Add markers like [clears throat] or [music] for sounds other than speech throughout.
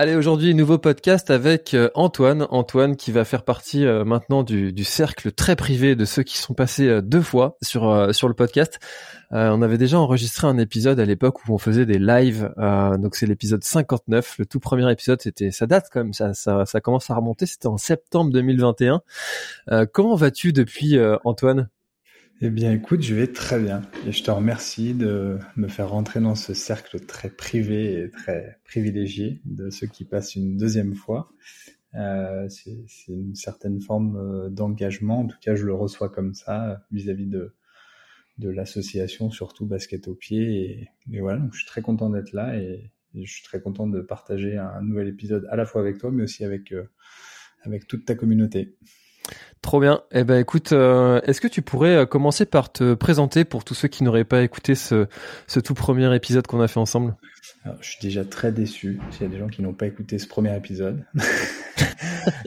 Allez, aujourd'hui, nouveau podcast avec euh, Antoine. Antoine qui va faire partie euh, maintenant du, du cercle très privé de ceux qui sont passés euh, deux fois sur, sur le podcast. On avait déjà enregistré un épisode à l'époque où on faisait des lives. donc c'est l'épisode 59. Le tout premier épisode, c'était ça date quand même. Ça, ça, ça commence à remonter. C'était en septembre 2021. Euh, comment vas-tu depuis, Antoine? Eh bien, écoute, je vais très bien et je te remercie de me faire rentrer dans ce cercle très privé et très privilégié de ceux qui passent une deuxième fois. Euh, c'est une certaine forme euh, d'engagement, en tout cas, je le reçois comme ça vis-à-vis de l'association, surtout basket au pied. Et, voilà, donc je suis très content d'être là et, et je suis très content de partager un nouvel épisode à la fois avec toi, mais aussi avec euh, avec toute ta communauté. Trop bien. Eh ben écoute, euh, est-ce que tu pourrais euh, commencer par te présenter pour tous ceux qui n'auraient pas écouté ce, ce tout premier épisode qu'on a fait ensemble? Alors, je suis déjà très déçu s'il y a des gens qui n'ont pas écouté ce premier épisode. [laughs]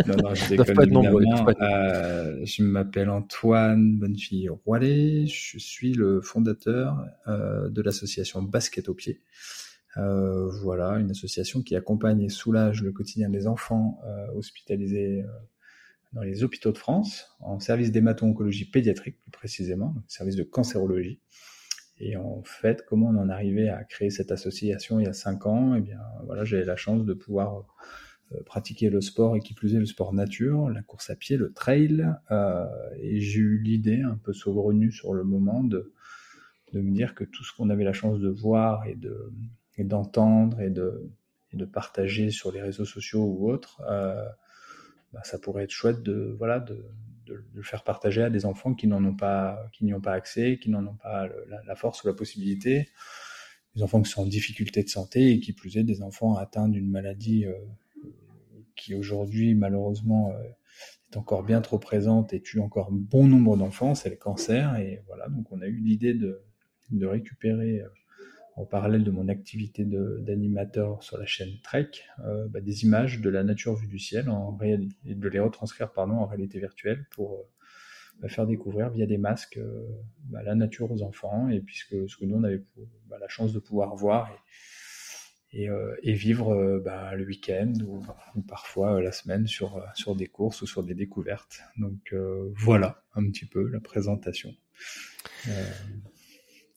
non, non, je [laughs] déconne pas pas Euh, je m'appelle Antoine Bonnefille Roilet. Je suis le fondateur euh, de l'association Basket au pied. Euh, voilà, une association qui accompagne et soulage le quotidien des enfants euh, hospitalisés euh, dans les hôpitaux de France, en service d'hémato-oncologie pédiatrique plus précisément, service de cancérologie. Et en fait, comment on en arrivé à créer cette association il y a cinq ans? Eh bien, voilà, j'ai la chance de pouvoir euh, pratiquer le sport et qui plus est le sport nature, la course à pied, le trail. euh, et j'ai eu l'idée un peu saugrenue sur le moment de, de me dire que tout ce qu'on avait la chance de voir et de et d'entendre et de et de partager sur les réseaux sociaux ou autres, euh, bah, ça pourrait être chouette de voilà de, de, le faire partager à des enfants qui n'en ont pas qui n'y ont pas accès, qui n'en ont pas la force ou la possibilité, des enfants qui sont en difficulté de santé et qui plus est des enfants atteints d'une maladie euh, qui aujourd'hui malheureusement euh, est encore bien trop présente et tue encore bon nombre d'enfants, c'est le cancer. Et voilà donc on a eu l'idée de de récupérer euh, en parallèle de mon activité d'animateur sur la chaîne Trek, euh, bah, des images de la nature vue du ciel en et de les retranscrire pardon, en réalité virtuelle pour euh, bah, faire découvrir via des masques euh, bah, la nature aux enfants et puisque ce que nous on avait la chance de pouvoir voir et, vivre le week-end ou, parfois la semaine sur, des courses ou sur des découvertes. Donc voilà un petit peu la présentation.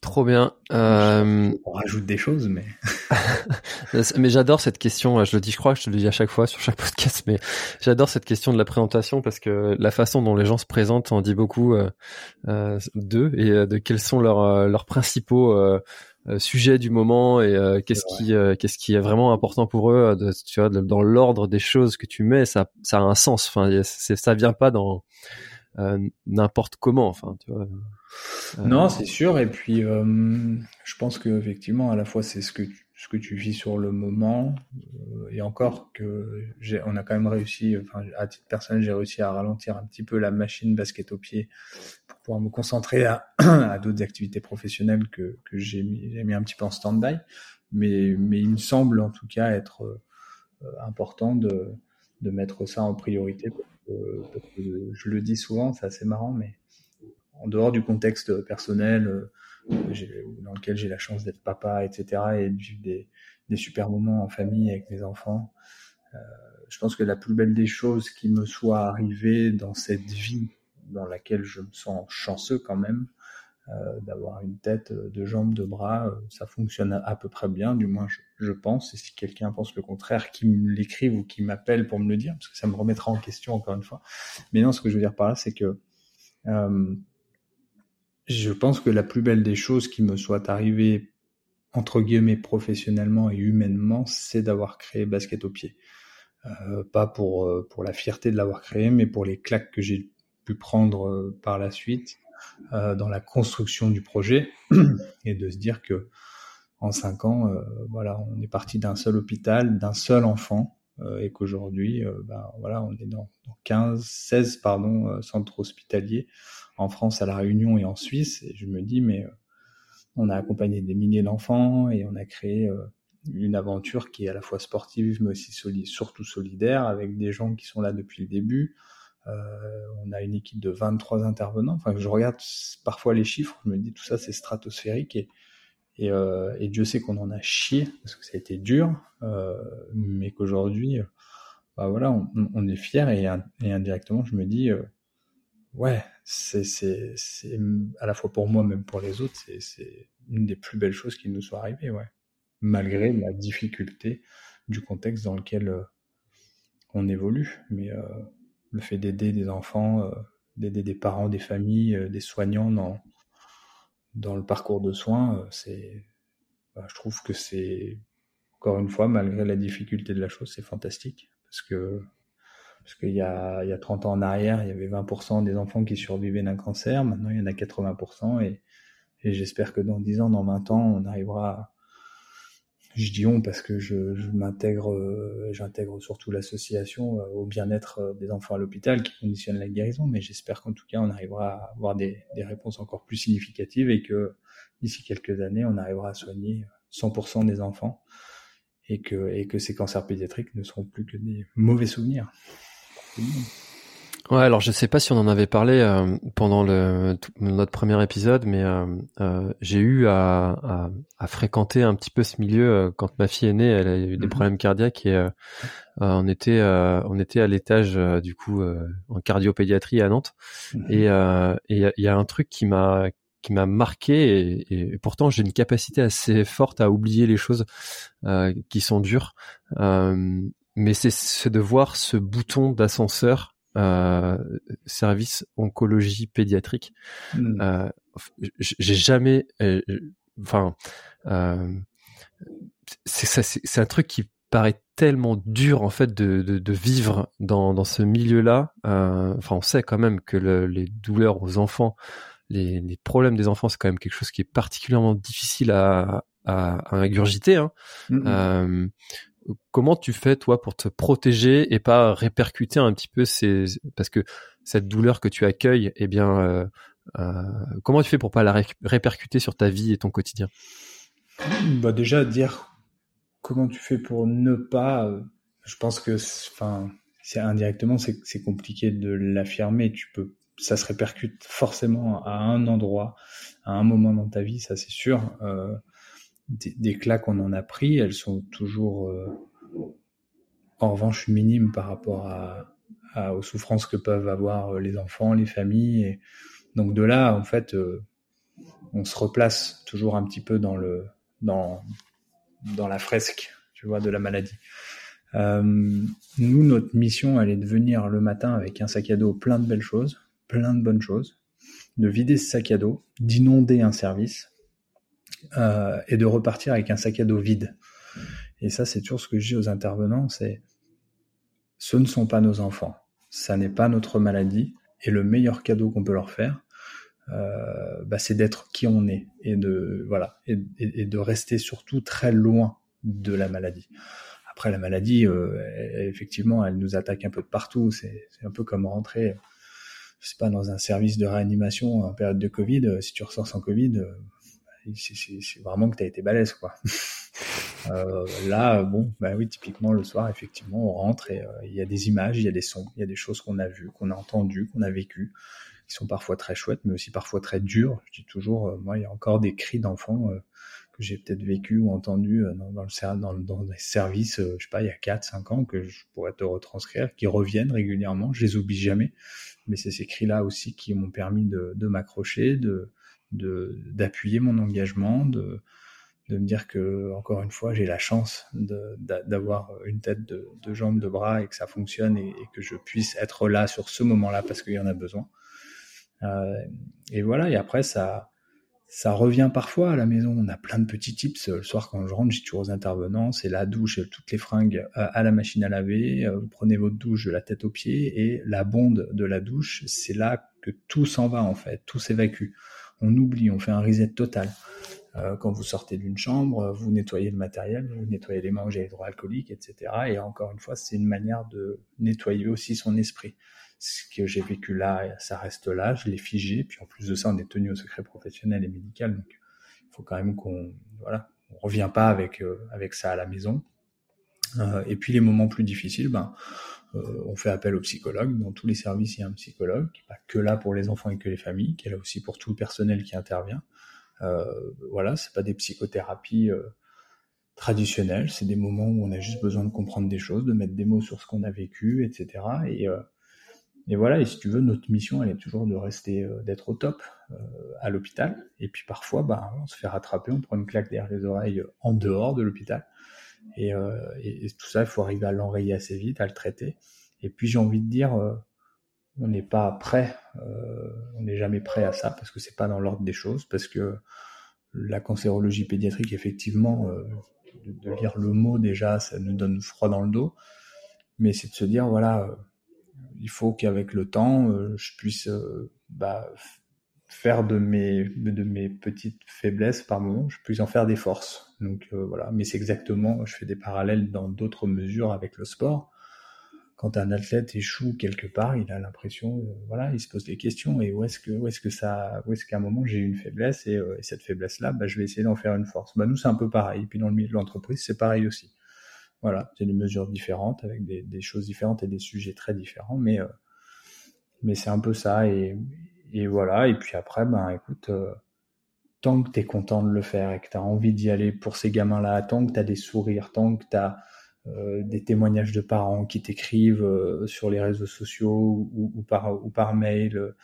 Trop bien. Euh, on rajoute des choses, mais [laughs] [laughs] mais j'adore cette question. Je le dis, je crois que je te le dis à chaque fois sur chaque [laughs] podcast, mais j'adore cette question de la présentation parce que la façon dont les gens se présentent en dit beaucoup euh, euh, d'eux et euh, de quels sont leurs euh, leurs principaux sujets du moment et qu'est-ce qui euh, qu'est-ce qui est vraiment important pour eux. De, tu vois, de- dans l'ordre des choses que tu mets, ça ça a un sens. Enfin, ça vient pas dans n'importe comment. Enfin, tu vois. Euh, Non, c'est sûr. Et puis, euh, je pense que effectivement, à la fois, c'est ce que tu, vis sur le moment, euh, et encore que on a quand même réussi. À titre personnel, j'ai réussi à ralentir un petit peu la machine basket au pied pour pouvoir me concentrer à, [clears throat] d'autres activités professionnelles que j'ai mis, un petit peu en stand-by. Mais il me semble en tout cas être euh, important de mettre ça en priorité que je le dis souvent, c'est assez marrant, mais en dehors du contexte personnel euh, dans lequel j'ai la chance d'être papa, etc., et de vivre des, des super moments en famille avec mes enfants. Euh, je pense que la plus belle des choses qui me soit arrivée dans cette vie dans laquelle je me sens chanceux quand même, euh, d'avoir une tête, euh, deux jambes, deux bras, euh, ça fonctionne à, peu près bien, du moins je, pense. Et si quelqu'un pense le contraire, qui me l'écrive ou qui m'appelle pour me le dire, parce que ça me remettra en question encore une fois. Mais non, ce que je veux dire par là, c'est que je pense que la plus belle des choses qui me soit arrivée entre guillemets professionnellement et humainement, c'est d'avoir créé Basket au pied. Pas pour pour la fierté de l'avoir créé, mais pour les claques que j'ai pu prendre par la suite dans la construction du projet [clears throat] et de se dire que en cinq ans, voilà, on est parti d'un seul hôpital, d'un seul enfant, et qu'aujourd'hui, ben, voilà, on est dans, dans 15, 16 pardon centres hospitaliers en France, à la Réunion et en Suisse. Et je me dis, mais on a accompagné des milliers d'enfants et on a créé euh, une aventure qui est à la fois sportive mais aussi surtout solidaire avec des gens qui sont là depuis le début. Euh, on a une équipe de 23 intervenants. Enfin, je regarde parfois les chiffres, je me dis tout ça c'est stratosphérique et, et, euh, et Dieu sait qu'on en a chié parce que ça a été dur, euh, mais qu'aujourd'hui, bah voilà, on, est fier et, indirectement je me dis ouais, c'est, à la fois pour moi, même pour les autres, c'est, une des plus belles choses qui nous soit arrivées, ouais. Malgré la difficulté du contexte dans lequel on évolue. Mais euh, le fait d'aider des enfants, euh, d'aider des parents, des familles, des soignants dans, dans le parcours de soins, c'est, bah, je trouve que c'est, encore une fois, malgré la difficulté de la chose, c'est fantastique. Parce que parce qu'il y a, il y a 30 ans en arrière, il y avait 20% des enfants qui survivaient d'un cancer. Maintenant, il y en a 80%. Et, et j'espère que dans 10 ans, dans 20 ans, on arrivera. Je dis on parce que je, m'intègre, euh, j'intègre surtout l'association euh, au bien-être euh, des enfants à l'hôpital qui conditionne la guérison. Mais j'espère qu'en tout cas, on arrivera à avoir des, des réponses encore plus significatives et que d'ici quelques années, on arrivera à soigner 100% des enfants et que, et que ces cancers pédiatriques ne seront plus que des mauvais souvenirs. Ouais, alors je sais pas si on en avait parlé euh, pendant le, notre premier épisode, mais euh, euh, j'ai eu à, à, à, fréquenter un petit peu ce milieu euh, quand ma fille est née. Elle a eu des mhm. problèmes cardiaques et euh, on était on était à l'étage du coup en cardiopédiatrie à Nantes. Mhm. Et il y, a un truc qui m'a qui m'a marqué et, et pourtant j'ai une capacité assez forte à oublier les choses qui sont dures mais c'est de voir ce bouton d'ascenseur euh, service oncologie pédiatrique. Hmm. Euh, j'ai jamais, euh, enfin, euh, c'est un truc qui paraît tellement dur en fait de, de, de vivre dans, dans ce milieu-là. Enfin, on sait quand même que le, les douleurs aux enfants, les, les problèmes des enfants, c'est quand même quelque chose qui est particulièrement difficile à, à, à ingurgiter. Hein. Hmm. Comment tu fais toi pour te protéger et pas répercuter un petit peu ces parce que cette douleur que tu accueilles eh bien euh, euh, comment tu fais pour pas la répercuter sur ta vie et ton quotidien? Bah déjà dire comment tu fais pour ne pas euh, je pense que enfin c'est indirectement c'est compliqué de l'affirmer. Tu peux ça se répercute forcément à un endroit à un moment dans ta vie ça c'est sûr des, claques on en a pris, elles sont toujours euh, en revanche minimes par rapport aux souffrances que peuvent avoir euh, les enfants, les familles. Donc de là, en fait, euh, on se replace toujours un petit peu dans le dans dans la fresque, tu vois, de la maladie. nous, notre mission, elle est de venir le matin avec un sac à dos plein de belles choses, plein de bonnes choses, de vider ce sac à dos, d'inonder un service, euh, et de repartir avec un sac à dos vide. Et ça, c'est toujours ce que je dis aux intervenants, c'est ce ne sont pas nos enfants, ça n'est pas notre maladie, et le meilleur cadeau qu'on peut leur faire, euh, bah, c'est d'être qui on est et de voilà et, de rester surtout très loin de la maladie. Après la maladie, euh, effectivement, elle nous attaque un peu de partout. C'est un peu comme rentrer, je sais pas, dans un service de réanimation en période de Covid. Si tu ressors sans Covid, c'est vraiment que tu as été balèze, quoi. [laughs] euh, là, bon, bah oui, typiquement le soir, effectivement, on rentre et euh, il y a des images, il y a des sons, il y a des choses qu'on a vues, qu'on a entendues, qu'on a vécues, qui sont parfois très chouettes, mais aussi parfois très dures. Je dis toujours, euh, moi, il y a encore des cris d'enfants que j'ai peut-être vécu ou entendu dans, le, dans, des services, je sais pas, il y a 4, 5 ans que je pourrais te retranscrire, qui reviennent régulièrement. Je les oublie jamais, mais c'est ces cris-là aussi qui m'ont permis de, de m'accrocher, de d'appuyer mon engagement, de me dire que encore une fois j'ai la chance d'avoir une tête de, de, jambes, de bras et que ça fonctionne et, que je puisse être là sur ce moment-là parce qu'il y en a besoin. Euh, et voilà. Et après ça ça revient parfois à la maison. On a plein de petits tips. Le soir, quand je rentre, j'ai toujours aux intervenants. C'est la douche, toutes les fringues à la machine à laver. Vous prenez votre douche de la tête aux pieds et la bonde de la douche, c'est là que tout s'en va en fait, tout s'évacue. On oublie, on fait un reset total. Euh, quand vous sortez d'une chambre, vous nettoyez le matériel, vous nettoyez les mains au hydroalcoolique, etc. Et encore une fois, c'est une manière de nettoyer aussi son esprit. Ce que j'ai vécu là, ça reste là, je l'ai figé. Puis en plus de ça, on est tenu au secret professionnel et médical, donc il faut quand même qu'on voilà, revient pas avec euh, avec ça à la maison. Euh, et puis les moments plus difficiles, ben euh, on fait appel au psychologue. Dans tous les services, il y a un psychologue, qui pas que là pour les enfants et que les familles, qui est là aussi pour tout le personnel qui intervient. Euh, voilà, c'est pas des psychothérapies euh, traditionnelles, c'est des moments où on a juste besoin de comprendre des choses, de mettre des mots sur ce qu'on a vécu, etc. Et, euh, et voilà, et si tu veux, notre mission, elle est toujours de rester, d'être au top à l'hôpital. Et puis parfois, bah, on se fait rattraper, on prend une claque derrière les oreilles en dehors de l'hôpital. Et, et, tout ça, il faut arriver à l'enrayer assez vite, à le traiter. Et puis j'ai envie de dire, on n'est pas prêt, euh, on n'est jamais prêt à ça parce que c'est pas dans l'ordre des choses, parce que la cancérologie pédiatrique, effectivement, euh, de, lire le mot déjà, ça nous donne froid dans le dos, mais c'est de se dire voilà, euh, il faut qu'avec le temps, je puisse bah, faire de mes de mes petites faiblesses par moment, je puisse en faire des forces. Donc voilà, mais c'est exactement, je fais des parallèles dans d'autres mesures avec le sport quand un athlète échoue quelque part, il a l'impression, euh, voilà, il se pose des questions et où est-ce que, où est-ce que ça, où est-ce qu'à un moment j'ai une faiblesse et, euh, cette faiblesse-là, bah, je vais essayer d'en faire une force. Bah, nous c'est un peu pareil. Et puis dans le milieu de l'entreprise, c'est pareil aussi. Voilà, c'est des mesures différentes avec des, des, choses différentes et des sujets très différents, mais euh, mais c'est un peu ça et, et voilà. Puis après, ben écoute, tant que tu es content de le faire et que tu as envie d'y aller pour ces gamins-là, tant que tu as des sourires, tant que tu as euh, des témoignages de parents qui t'écrivent euh, sur les réseaux sociaux ou, par mail.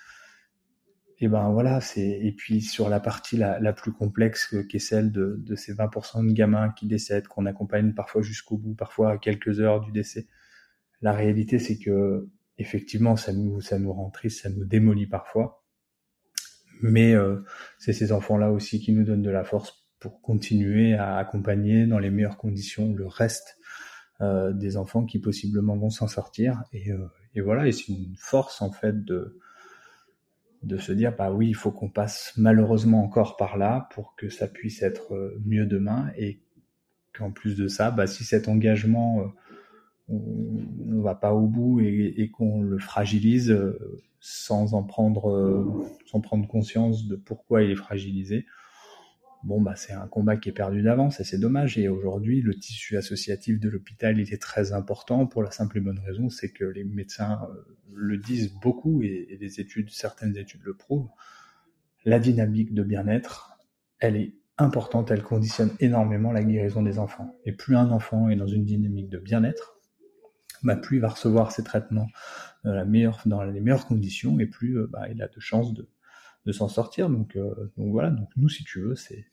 et ben voilà, et puis sur la partie la, plus complexe qui est celle de, ces 20% de gamins qui décèdent, qu'on accompagne parfois jusqu'au bout, parfois à quelques heures du décès. La réalité, c'est que effectivement, ça nous rend triste, ça nous démolit parfois. Mais euh, c'est ces enfants-là aussi qui nous donnent de la force pour continuer à accompagner dans les meilleures conditions le reste euh, des enfants qui possiblement vont s'en sortir. Et, euh, et voilà, et c'est une force en fait de de se dire bah oui, il faut qu'on passe malheureusement encore par là pour que ça puisse être mieux demain et qu'en plus de ça, bah si cet engagement on ne va pas au bout et, qu'on le fragilise sans en prendre sans prendre conscience de pourquoi il est fragilisé, bon bah c'est un combat qui est perdu d'avance et c'est dommage. Et aujourd'hui, le tissu associatif de l'hôpital il est très important pour la simple et bonne raison, c'est que les médecins euh, le disent beaucoup et, et études, certaines études le prouvent. La dynamique de bien-être, elle est importante, elle conditionne énormément la guérison des enfants. Et plus un enfant est dans une dynamique de bien-être, bah plus il va recevoir ses traitements dans, les meilleures conditions et plus euh, bah, il a de chances de, s'en sortir. Donc, euh, donc voilà, donc nous, si tu veux, c'est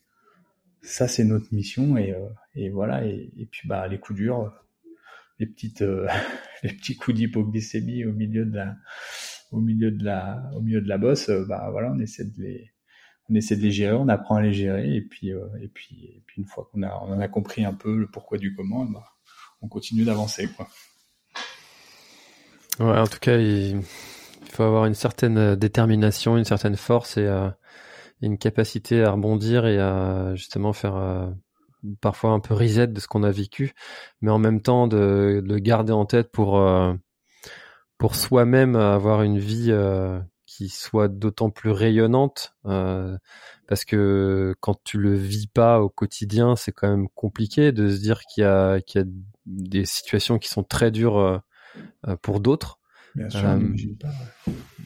ça, c'est notre mission et, euh, voilà. Et, puis bah les coups durs, [laughs] les petits coups d'hypoglycémie au milieu de la, bosse, bah voilà, on essaie de les, on essaie de les gérer, on apprend à les gérer et puis, une fois qu'on a, en a compris un peu le pourquoi du comment, bah, on continue d'avancer. Ouais, en tout cas, il faut avoir une certaine euh, détermination, une certaine force et euh, une capacité à rebondir et à justement faire euh, parfois un peu reset de ce qu'on a vécu, mais en même temps de, le garder en tête pour pour soi-même avoir une vie qui soit d'autant plus rayonnante parce que quand tu le vis pas au quotidien, c'est quand même compliqué de se dire qu'il y a qu'il y a des situations qui sont très dures pour d'autres euh,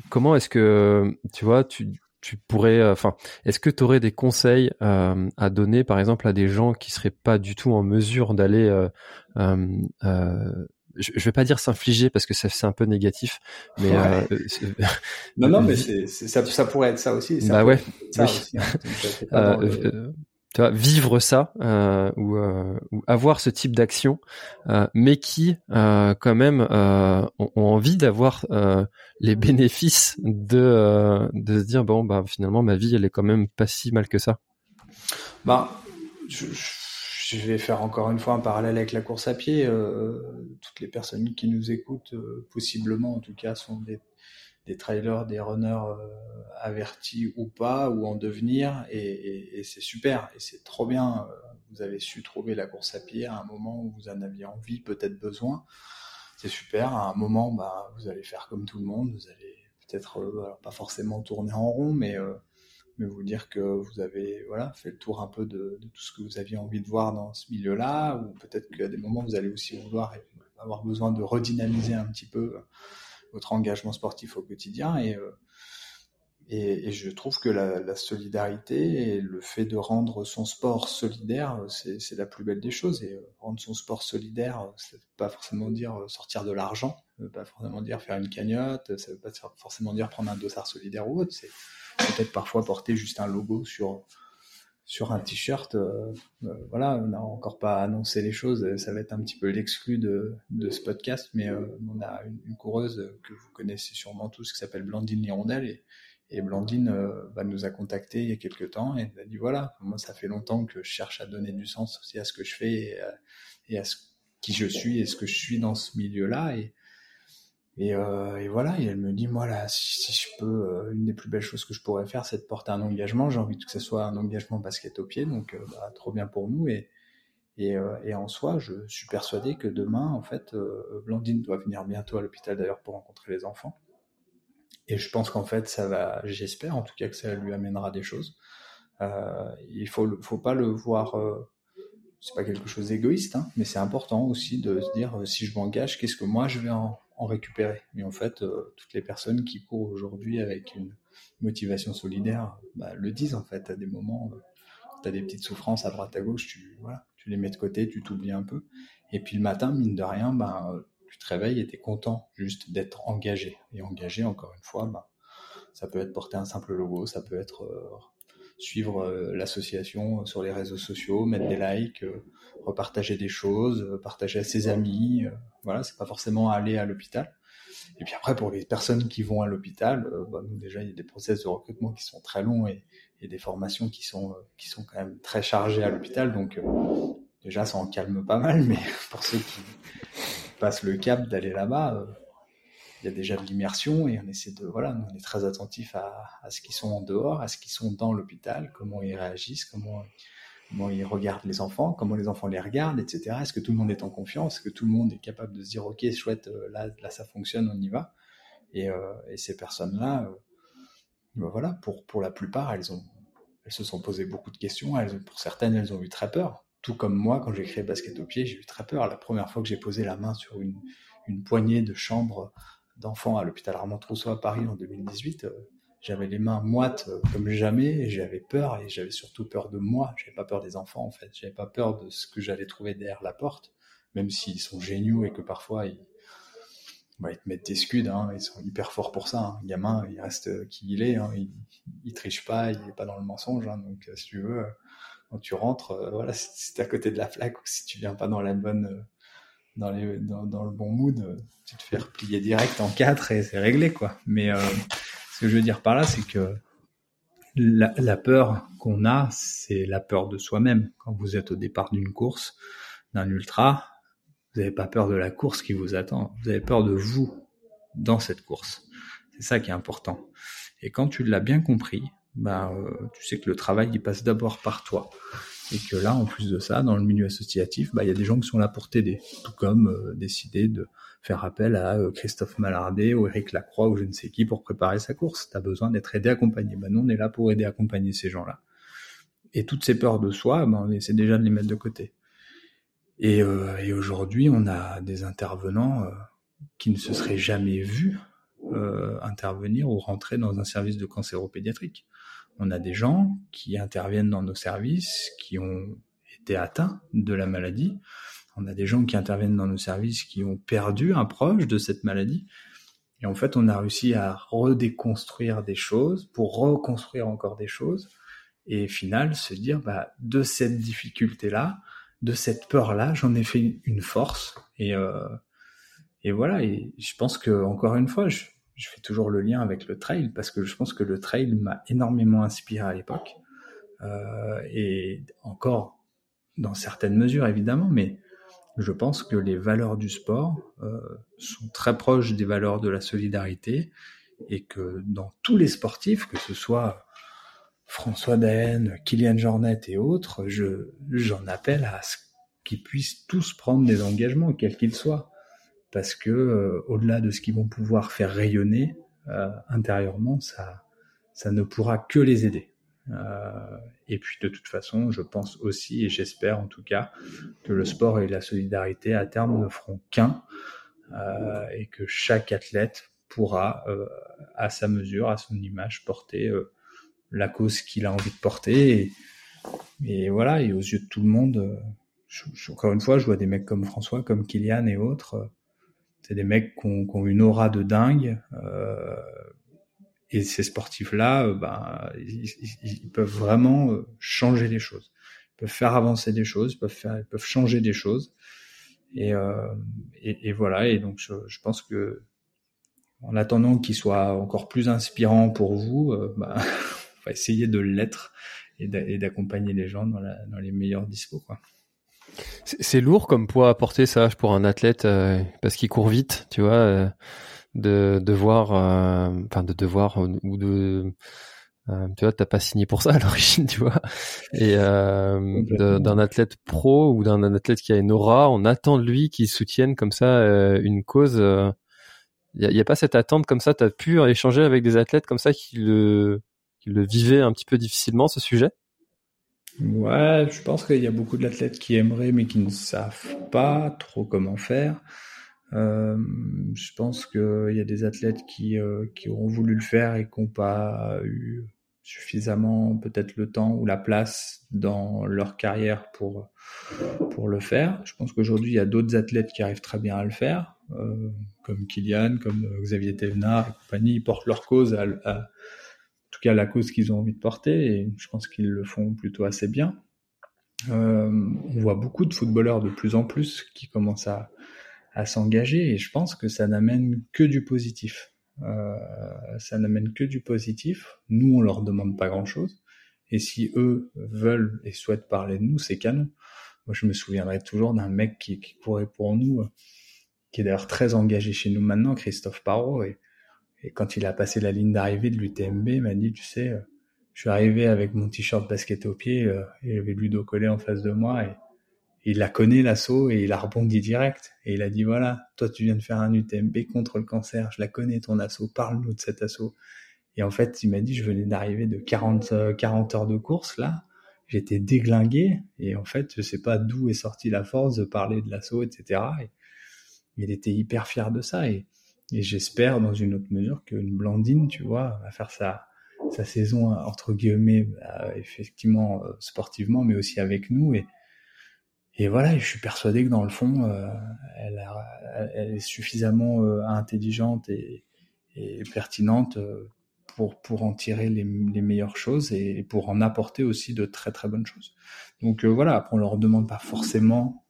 comment est-ce que, tu vois, tu, tu pourrais, euh, enfin, est-ce que tu aurais des conseils euh, à donner, par exemple, à des gens qui seraient pas du tout en mesure d'aller, je, je vais pas dire s'infliger parce que c'est un peu négatif, mais non, non, mais ça, ça pourrait être ça aussi. bah ouais. Ça aussi, hein, tu vois, vivre ça euh, ou, euh, ou, avoir ce type d'action, euh, mais qui quand même ont, envie d'avoir les [laughs] bénéfices de de se dire bon bah finalement ma vie elle est quand même pas si mal que ça. Bah, je vais faire encore une fois un parallèle avec la course à pied. toutes les personnes qui nous écoutent, possiblement en tout cas, sont des des trailers, des runners euh, avertis ou pas, ou en devenir, et, c'est super, et c'est trop bien. Euh, vous avez su trouver la course à pied à un moment où vous en aviez envie, peut-être besoin. C'est super. À un moment, bah, vous allez faire comme tout le monde. Vous allez peut-être euh, pas forcément tourner en rond, mais mais vous dire que vous avez voilà fait le tour un peu de, de tout ce que vous aviez envie de voir dans ce milieu-là, ou peut-être qu'à des moments vous allez aussi vouloir avoir besoin de redynamiser un petit peu votre engagement sportif au quotidien. Et, euh, et, je trouve que la, solidarité et le fait de rendre son sport solidaire, c'est la plus belle des choses. Et euh, rendre son sport solidaire, ça veut pas forcément dire sortir de l'argent, ça veut pas forcément dire faire une cagnotte, ça veut pas forcément dire prendre un dossard solidaire ou autre. C'est peut-être parfois porter juste un logo sur sur un t-shirt. Euh, euh, voilà, on n'a encore pas annoncé les choses. Ça va être un petit peu l'exclu de, ce podcast, mais euh, on a une, coureuse que vous connaissez sûrement tous qui s'appelle Blandine Lirondelle et, et Blandine nous a contacté il y a quelques temps et elle a dit voilà, moi ça fait longtemps que je cherche à donner du sens aussi à ce que je fais et, et à ce qui je suis et ce que je suis dans ce milieu-là et et, euh, et, voilà, et elle me dit, moi là, si, si je peux, euh, une des plus belles choses que je pourrais faire, c'est de porter un engagement. J'ai envie que ce soit un engagement basket au pied, donc euh, bah, trop bien pour nous. Et, et, euh, et, en soi, je suis persuadé que demain, en fait, euh, Blandine doit venir bientôt à l'hôpital d'ailleurs pour rencontrer les enfants. Et je pense qu'en fait, ça va, j'espère en tout cas que ça lui amènera des choses. il faut, faut pas le voir c'est pas quelque chose d'égoïste, hein, mais c'est important aussi de se dire si je m'engage, qu'est-ce que moi je vais en, en récupérer. Et en fait, euh, toutes les personnes qui courent aujourd'hui avec une motivation solidaire bah, le disent en fait à des moments. Euh, tu as des petites souffrances à droite à gauche, tu, voilà, tu les mets de côté, tu t'oublies un peu. Et puis le matin, mine de rien, bah, tu te réveilles et tu es content juste d'être engagé. Et engagé, encore une fois, bah, ça peut être porter un simple logo, ça peut être euh, suivre euh, l'association sur les réseaux sociaux, mettre des likes, euh, repartager des choses, euh, partager à ses amis. voilà, c'est pas forcément aller à l'hôpital. Et puis après, pour les personnes qui vont à l'hôpital, bah, déjà, il y a des process de recrutement qui sont très longs et, et des formations qui sont qui sont quand même très chargées à l'hôpital. Donc déjà, ça en calme pas mal. Mais [laughs] pour ceux qui passent le cap d'aller là-bas, il y a déjà de l'immersion et on essaie de voilà, on est très attentif à, à ce qu'ils sont en dehors, à ce qu'ils sont dans l'hôpital, comment ils réagissent, comment comment ils regardent les enfants, comment les enfants les regardent, etc. Est-ce que tout le monde est en confiance, est-ce que tout le monde est capable de se dire ok chouette euh, là là ça fonctionne, on y va? Et, euh, et ces personnes là, euh, ben voilà pour pour la plupart elles ont elles se sont posées beaucoup de questions, elles, pour certaines elles ont eu très peur. Tout comme moi quand j'ai créé Basket au pied, j'ai eu très peur. La première fois que j'ai posé la main sur une une poignée de chambre d'enfants à l'hôpital Armand Trousseau à Paris en 2018, euh, j'avais les mains moites euh, comme jamais, et j'avais peur, et j'avais surtout peur de moi, j'avais pas peur des enfants en fait, j'avais pas peur de ce que j'allais trouver derrière la porte, même s'ils sont géniaux et que parfois ils, bah, te mettent des scuds, hein, ils sont hyper forts pour ça, hein. gamin, il reste qui il est, hein, il, il triche pas, il est pas dans le mensonge, hein, donc si tu veux, quand tu rentres, euh, voilà, si t'es à côté de la flaque ou si tu viens pas dans la bonne dans, le bon mood, euh, tu te fais replier direct en quatre et c'est réglé, quoi. Mais euh, ce que je veux dire par là, c'est que la, la peur qu'on a, c'est la peur de soi-même. Quand vous êtes au départ d'une course, d'un ultra, vous n'avez pas peur de la course qui vous attend, vous avez peur de vous dans cette course. C'est ça qui est important. Et quand tu l'as bien compris, bah, euh, tu sais que le travail il passe d'abord par toi et que là, en plus de ça, dans le milieu associatif, bah, il y a des gens qui sont là pour t'aider, tout comme euh, décider de faire appel à euh, Christophe Mallardet ou Eric Lacroix ou je ne sais qui pour préparer sa course. Tu as besoin d'être aidé, accompagné. Bah, nous, on est là pour aider, accompagner ces gens-là. Et toutes ces peurs de soi, bah, on essaie déjà de les mettre de côté. Et, euh, et aujourd'hui, on a des intervenants euh, qui ne se seraient jamais vus intervenir ou rentrer dans un service de cancéropédiatrique on a des gens qui interviennent dans nos services, qui ont été atteints de la maladie. On a des gens qui interviennent dans nos services qui ont perdu un proche de cette maladie. Et en fait, on a réussi à redéconstruire des choses pour reconstruire encore des choses. et final se dire bah de cette difficulté là de cette peur là j'en ai fait une force et euh, et voilà et je pense que encore une fois je, je, fais toujours le lien avec le trail parce que je pense que le trail m'a énormément inspiré à l'époque euh, et encore dans certaines mesures évidemment mais je pense que les valeurs du sport euh, sont très proches des valeurs de la solidarité et que dans tous les sportifs, que ce soit François Daen, Kylian Jornet et autres, je, j'en appelle à ce qu'ils puissent tous prendre des engagements, quels qu'ils soient. Parce que euh, au-delà de ce qu'ils vont pouvoir faire rayonner euh, intérieurement, ça, ça ne pourra que les aider. Euh, et puis de toute façon, je pense aussi, et j'espère en tout cas, que le sport et la solidarité à terme ne feront qu'un, et que chaque athlète pourra, à sa mesure, à son image, porter la cause qu'il a envie de porter. Et, voilà, et aux yeux de tout le monde, encore une fois, je vois des mecs comme François, comme Kylian et autres. C'est des mecs qui ont, une aura de dingue. Euh, et ces sportifs-là, ben, ils, peuvent vraiment changer les choses. Ils peuvent faire avancer des choses, ils peuvent, faire, ils peuvent changer des choses. Et, euh, voilà. Et donc, je, pense que en attendant qu'il soit encore plus inspirant pour vous, euh, bah, [laughs] on va essayer de l'être et d'accompagner les gens dans, les meilleurs dispos. Quoi. C'est lourd comme poids à porter ça pour un athlète euh, parce qu'il court vite, tu vois, euh, de devoir, enfin de devoir ou de euh, tu vois, t'as pas signé pour ça à [laughs] l'origine, tu vois. Et euh, d'un athlète pro ou d'un athlète qui a une aura, on attend de lui qu'il soutienne comme ça euh, une cause il n'y a, a, pas cette attente comme ça. Tu as pu échanger avec des athlètes comme ça qui le, qui le vivaient un petit peu difficilement, ce sujet? Ouais, je pense qu'il y a beaucoup d'athlètes qui aimeraient, mais qui ne savent pas trop comment faire. Euh, je pense qu'il y a des athlètes qui, euh, qui auront voulu le faire et qui n'ont pas eu suffisamment peut-être le temps ou la place dans leur carrière pour, pour le faire. Je pense qu'aujourd'hui, il y a d'autres athlètes qui arrivent très bien à le faire. Euh, comme Kylian, comme euh, Xavier Thévenard et compagnie, ils portent leur cause, à, à, tout cas la cause qu'ils ont envie de porter, et je pense qu'ils le font plutôt assez bien. Euh, on voit beaucoup de footballeurs de plus en plus qui commencent à, à s'engager, et je pense que ça n'amène que du positif. Euh, ça n'amène que du positif. Nous, on leur demande pas grand-chose, et si eux veulent et souhaitent parler de nous, c'est canon. Moi, je me souviendrai toujours d'un mec qui, qui courait pour nous qui est d'ailleurs très engagé chez nous maintenant, Christophe Parot. Et, et quand il a passé la ligne d'arrivée de l'UTMB, il m'a dit, tu sais, euh, je suis arrivé avec mon t-shirt basket au pied, euh, et il avait Ludo collé en face de moi, et, il a connu l'assaut, et il a rebondi direct. Et il a dit, voilà, toi tu viens de faire un UTMB contre le cancer, je la connais ton assaut, parle-nous de cet assaut. Et en fait, il m'a dit, je venais d'arriver de 40, 40 euh, heures de course, là, j'étais déglingué, et en fait, je sais pas d'où est sortie la force de parler de l'assaut, etc. Et, il était hyper fier de ça et, et j'espère dans une autre mesure qu'une Blandine, tu vois, va faire sa, sa saison entre guillemets, euh, effectivement euh, sportivement, mais aussi avec nous et voilà, je suis persuadé que dans le fond, euh, elle, est suffisamment euh, intelligente et, pertinente pour pour en tirer les, les, meilleures choses et pour en apporter aussi de très très bonnes choses. Donc voilà, après on leur demande pas forcément,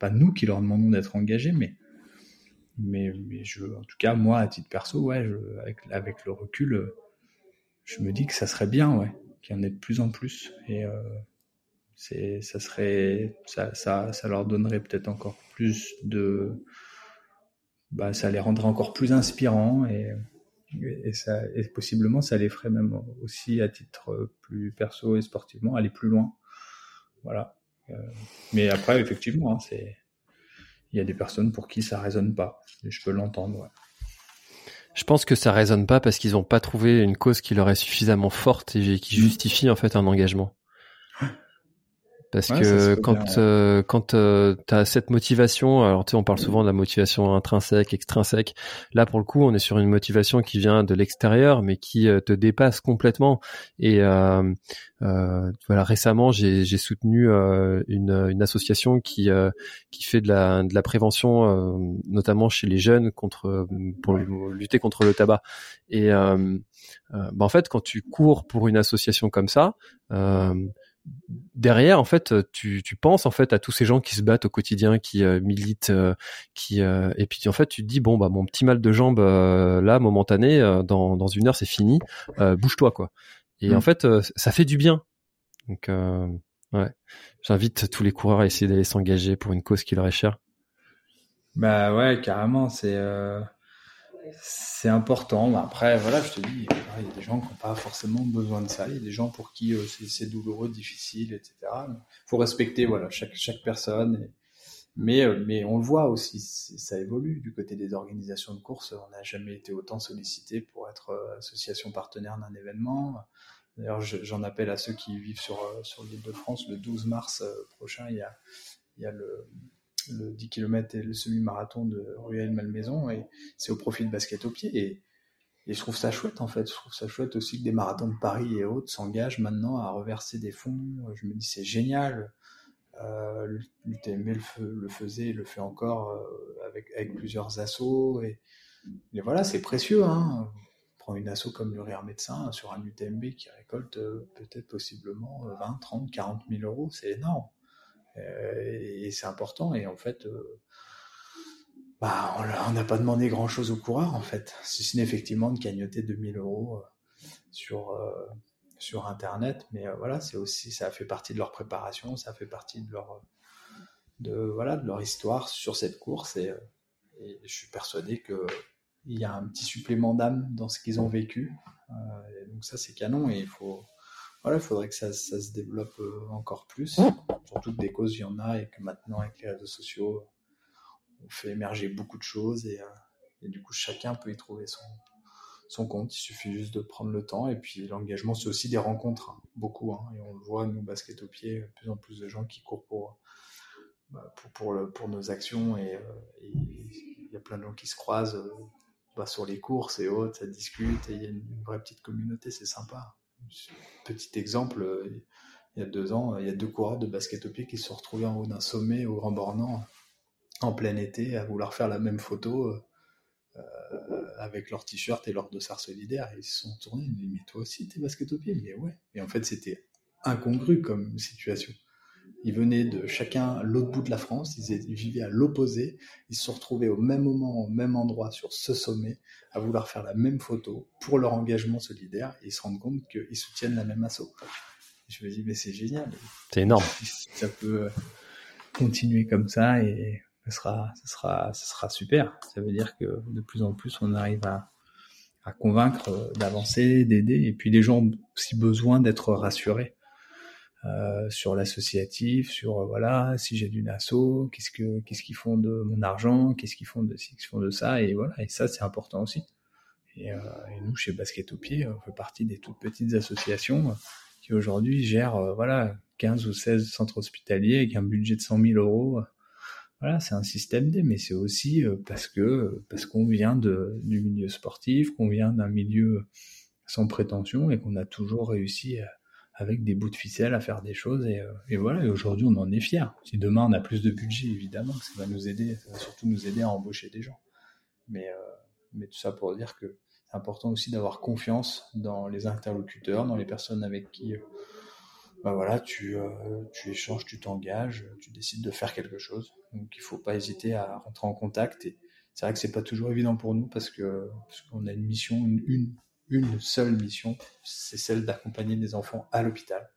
pas nous qui leur demandons d'être engagés, mais mais, mais je, en tout cas, moi, à titre perso, ouais, avec, avec le recul, je me dis que ça serait bien, ouais, qu'il y en ait de plus en plus. Et euh, ça serait, ça, ça, ça leur donnerait peut-être encore plus de, bah, ça les rendrait encore plus inspirants et, et ça, et possiblement, ça les ferait même aussi à titre plus perso et sportivement aller plus loin. Voilà. Euh, mais après, effectivement, hein, c'est il y a des personnes pour qui ça résonne pas. Et je peux l'entendre. Je pense que ça résonne pas parce qu'ils n'ont pas trouvé une cause qui leur est suffisamment forte et qui justifie en fait un engagement. Parce que quand euh, quand euh, tu as cette motivation, alors tu sais, on parle souvent de la motivation intrinsèque, extrinsèque. Là, pour le coup, on est sur une motivation qui vient de l'extérieur, mais qui euh, te dépasse complètement. Et euh, voilà, récemment, j'ai soutenu une, une association qui qui fait de la de la prévention, notamment chez les jeunes contre pour lutter contre le tabac. Et bah, en fait, quand tu cours pour une association comme ça derrière, en fait, tu, tu penses en fait à tous ces gens qui se battent au quotidien, qui euh, militent, euh, qui euh, et puis en fait, tu te dis bon bah mon petit mal de jambe là momentané, dans dans une heure c'est fini, bouge-toi quoi. Et en mm. fait, ça fait du bien. Donc ouais, j'invite tous les coureurs à essayer d'aller s'engager pour une cause qui leur est chère. Bah ouais, carrément, c'est c'est important. Après, voilà, je te dis, il y a des gens qui n'ont pas forcément besoin de ça. Il y a des gens pour qui euh, c'est douloureux, difficile, etc. Il faut respecter, voilà, chaque, personne. Mais, euh, mais on le voit aussi, ça évolue du côté des organisations de course. On n'a jamais été autant sollicité pour être euh, association partenaire d'un événement. D'ailleurs, j'en appelle à ceux qui vivent sur, sur l'île de France. Le 12 mars prochain, il y a, il y a le, le 10 km et le semi-marathon de Ruelle-Malmaison, et c'est au profit de basket au pied. Et, je trouve ça chouette, en fait. Je trouve ça chouette aussi que des marathons de Paris et autres s'engagent maintenant à reverser des fonds. Je me dis, c'est génial. Euh, L'UTMB le, le, faisait, le fait encore euh, avec, plusieurs assos. Et, voilà, c'est précieux. Hein. On une asso comme le Rire Médecin sur un UTMB qui récolte euh, peut-être possiblement 20, 30, 40 000 euros. C'est énorme. Euh, et c'est important. Et en fait, euh, bah, on n'a pas demandé grand chose aux coureurs, en fait, si n'est effectivement de cagnoter 2000 euros euh, sur, sur Internet. Mais voilà, c'est aussi, ça fait partie de leur préparation, ça fait partie de leur, de, voilà, de leur histoire sur cette course. Et, je suis persuadé que il y a un petit supplément d'âme dans ce qu'ils ont vécu. donc ça, c'est canon et il faut, voilà, il faudrait que ça, ça, se développe euh, encore plus. Surtout que des causes, il y en a et que maintenant, avec les réseaux sociaux, on fait émerger beaucoup de choses et, euh, et du coup, chacun peut y trouver son, son compte. Il suffit juste de prendre le temps. Et puis, l'engagement, c'est aussi des rencontres, hein, beaucoup. Hein, et on le voit, nous, basket au pied, de plus en plus de gens qui courent pour, bah, pour, pour, le, pour, nos actions. Et, euh, il y a plein de gens qui se croisent bah, sur les courses et autres, ça discute. Et il y a une vraie petite communauté, c'est sympa. Petit exemple, euh, il y a deux ans, il y a deux coureurs de basket au pied qui se sont retrouvés en haut d'un sommet au Grand Bornand en plein été à vouloir faire la même photo euh, avec leur t-shirt et leur dossard solidaire. ils se sont tournés, ils me disent, mais toi aussi t'es basket au pied? Mais ouais. Et en fait, c'était incongru comme situation. Ils venaient de chacun l'autre bout de la France, ils, vivaient à l'opposé, ils se sont retrouvés au même moment, au même endroit, sur ce sommet, à vouloir faire la même photo pour leur engagement solidaire, et ils se rendent compte qu'ils soutiennent la même asso. je me dis, mais c'est génial. C'est énorme. [laughs] Ça peut euh, continuer comme ça, et ce sera, ce sera, ce sera super. Ça veut dire que de plus en plus, on arrive à, à convaincre euh, d'avancer, d'aider, et puis les gens ont aussi besoin d'être rassurés euh, sur l'associatif, sur euh, voilà, si j'ai du nasso, qu'est-ce que qu'est-ce qu'ils font de mon argent, qu'est-ce qu'ils font de qu'est-ce qu'ils font de ça, et voilà, et ça c'est important aussi. Et, euh, et, nous chez Basket au pied, on fait partie des toutes petites associations qui aujourd'hui gèrent voilà 15 ou 16 centres hospitaliers avec un budget de 100 000 euros. Voilà, c'est un système D, mais c'est aussi parce que parce qu'on vient de, du milieu sportif, qu'on vient d'un milieu sans prétention et qu'on a toujours réussi à, avec des bouts de ficelle à faire des choses et, euh, et voilà et aujourd'hui on en est fier si demain on a plus de budget évidemment ça va nous aider ça va surtout nous aider à embaucher des gens. Mais euh, mais tout ça pour dire que c'est important aussi d'avoir confiance dans les interlocuteurs dans les personnes avec qui euh, bah voilà tu tu échanges tu t'engages tu décides de faire quelque chose. Donc il faut pas hésiter à rentrer en contact et c'est vrai que c'est pas toujours évident pour nous parce que parce qu'on a une mission une, une une seule mission, c'est celle d'accompagner des enfants à l'hôpital.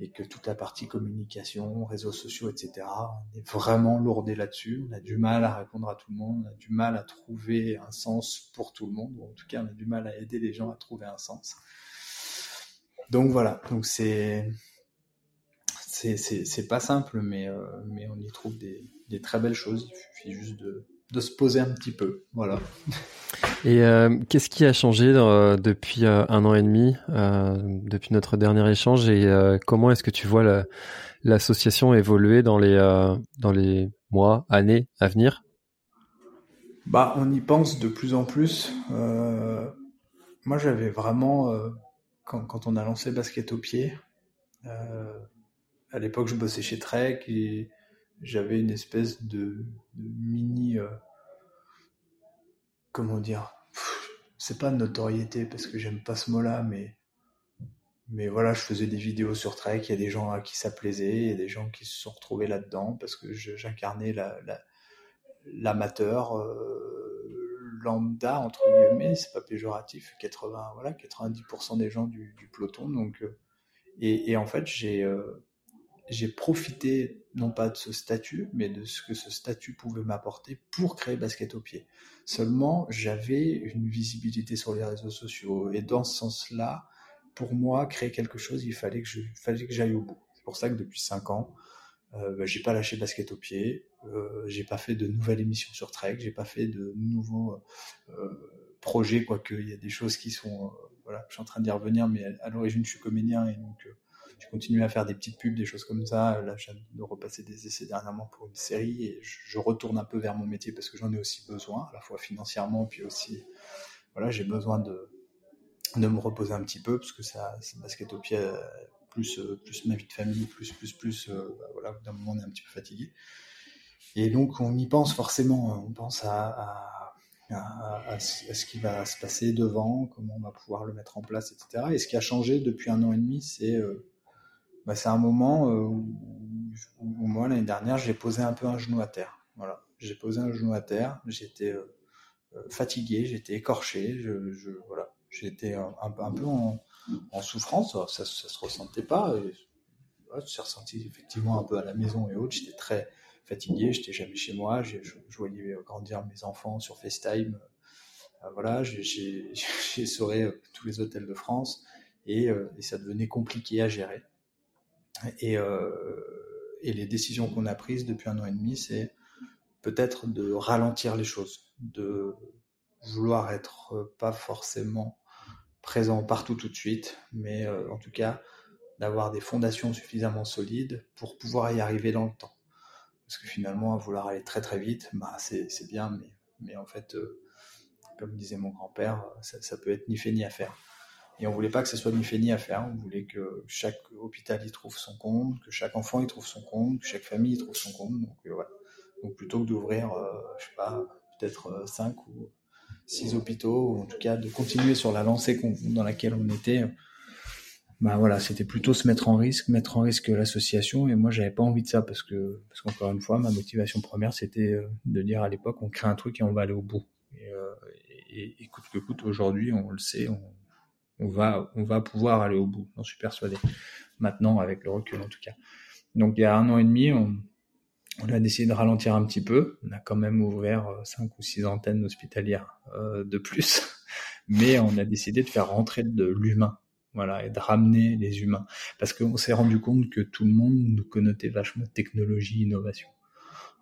Et que toute la partie communication, réseaux sociaux, etc., on est vraiment lourdé là-dessus. On a du mal à répondre à tout le monde, on a du mal à trouver un sens pour tout le monde, ou en tout cas, on a du mal à aider les gens à trouver un sens. Donc voilà, donc c'est c'est pas simple, mais, euh, mais on y trouve des, des, très belles choses. Il suffit juste de, de se poser un petit peu. Voilà. [laughs] Et euh, qu'est-ce qui a changé euh, depuis euh, un an et demi, depuis notre dernier échange, et comment est-ce que tu vois l'association évoluer dans les dans les mois, années à venir? Bah, on y pense de plus en plus. moi, j'avais vraiment quand, quand, on a lancé Basket au pied. à l'époque, je bossais chez Trek et j'avais une espèce de, mini comment dire, c'est pas notoriété parce que j'aime pas ce mot-là, mais mais voilà, je faisais des vidéos sur Trek, il y a des gens à qui ça plaisait, il y a des gens qui se sont retrouvés là-dedans parce que j'incarnais l'amateur la, euh, lambda entre guillemets, c'est pas péjoratif, 80 voilà, 90% des gens du, du peloton donc euh, et, en fait j'ai euh, j'ai profité non pas de ce statut, mais de ce que ce statut pouvait m'apporter pour créer Basket au pied. Seulement, j'avais une visibilité sur les réseaux sociaux et dans ce sens-là, pour moi, créer quelque chose, il fallait que je, fallait que j'aille au bout. C'est pour ça que depuis cinq ans, euh, bah, j'ai pas lâché basket au pied, euh, j'ai pas fait de nouvelles émissions sur Trek, j'ai pas fait de nouveaux euh, projets, quoique il y a des choses qui sont, euh, voilà, je suis en train d'y revenir, mais à, l'origine je suis comédien et donc euh, j'ai continué à faire des petites pubs, des choses comme ça. Là, j'ai de repasser des essais dernièrement pour une série et je, retourne un peu vers mon métier parce que j'en ai aussi besoin, à la fois financièrement, puis aussi, voilà, j'ai besoin de, de me reposer un petit peu parce que ça, c'est basket au pied, euh, plus, euh, plus ma vie de famille, plus, plus, plus, euh, bah, voilà, d'un moment on est un petit peu fatigué. Et donc on y pense forcément, on pense à, à, ce qui va se passer devant, comment on va pouvoir le mettre en place, etc. Et ce qui a changé depuis un an et demi, c'est bah, c'est un moment euh, où, moi l'année dernière j'ai posé un peu un genou à terre. Voilà, j'ai posé un genou à terre. J'étais euh, euh, fatigué, j'étais écorché, voilà, j'étais un, peu en, souffrance. Ça, ça se ressentait pas. Et, voilà, je ressenti effectivement un peu à la maison et autres. J'étais très fatigué, j'étais jamais chez moi. Je, voyais grandir mes enfants sur FaceTime. Voilà, j'ai essoré [laughs] tous les hôtels de France et ça devenait compliqué à gérer. Et, euh, et les décisions qu'on a prises depuis un an et demi, c'est peut-être de ralentir les choses, de vouloir être pas forcément présent partout tout de suite, mais euh, en tout cas d'avoir des fondations suffisamment solides pour pouvoir y arriver dans le temps. Parce que finalement, à vouloir aller très très vite, bah, c'est bien, mais, mais en fait, euh, comme disait mon grand-père, ça, ça peut être ni fait ni à faire. Et on voulait pas que ce soit ni fait ni à faire. On voulait que chaque hôpital y trouve son compte, que chaque enfant y trouve son compte, que chaque famille y trouve son compte. Donc euh, voilà. Donc plutôt que d'ouvrir, euh, je sais pas, peut-être euh, cinq ou six hôpitaux, ou en tout cas de continuer sur la lancée dans laquelle on était, bah voilà, c'était plutôt se mettre en risque, mettre en risque l'association. Et moi, j'avais pas envie de ça parce que, parce qu'encore une fois, ma motivation première, c'était de dire à l'époque, on crée un truc et on va aller au bout. Et, et, et coûte que coûte, aujourd'hui, on le sait, on, on va, on pouvoir aller au bout, j'en suis persuadé. Maintenant, avec le recul en tout cas. Donc il y a un an et demi, on, a décidé de ralentir un petit peu. On a quand même ouvert euh, cinq ou six antennes hospitalières euh, de plus, [laughs] mais on a décidé de faire rentrer de l'humain, voilà, et de ramener les humains, parce qu'on s'est rendu compte que tout le monde nous connotait vachement technologie, innovation.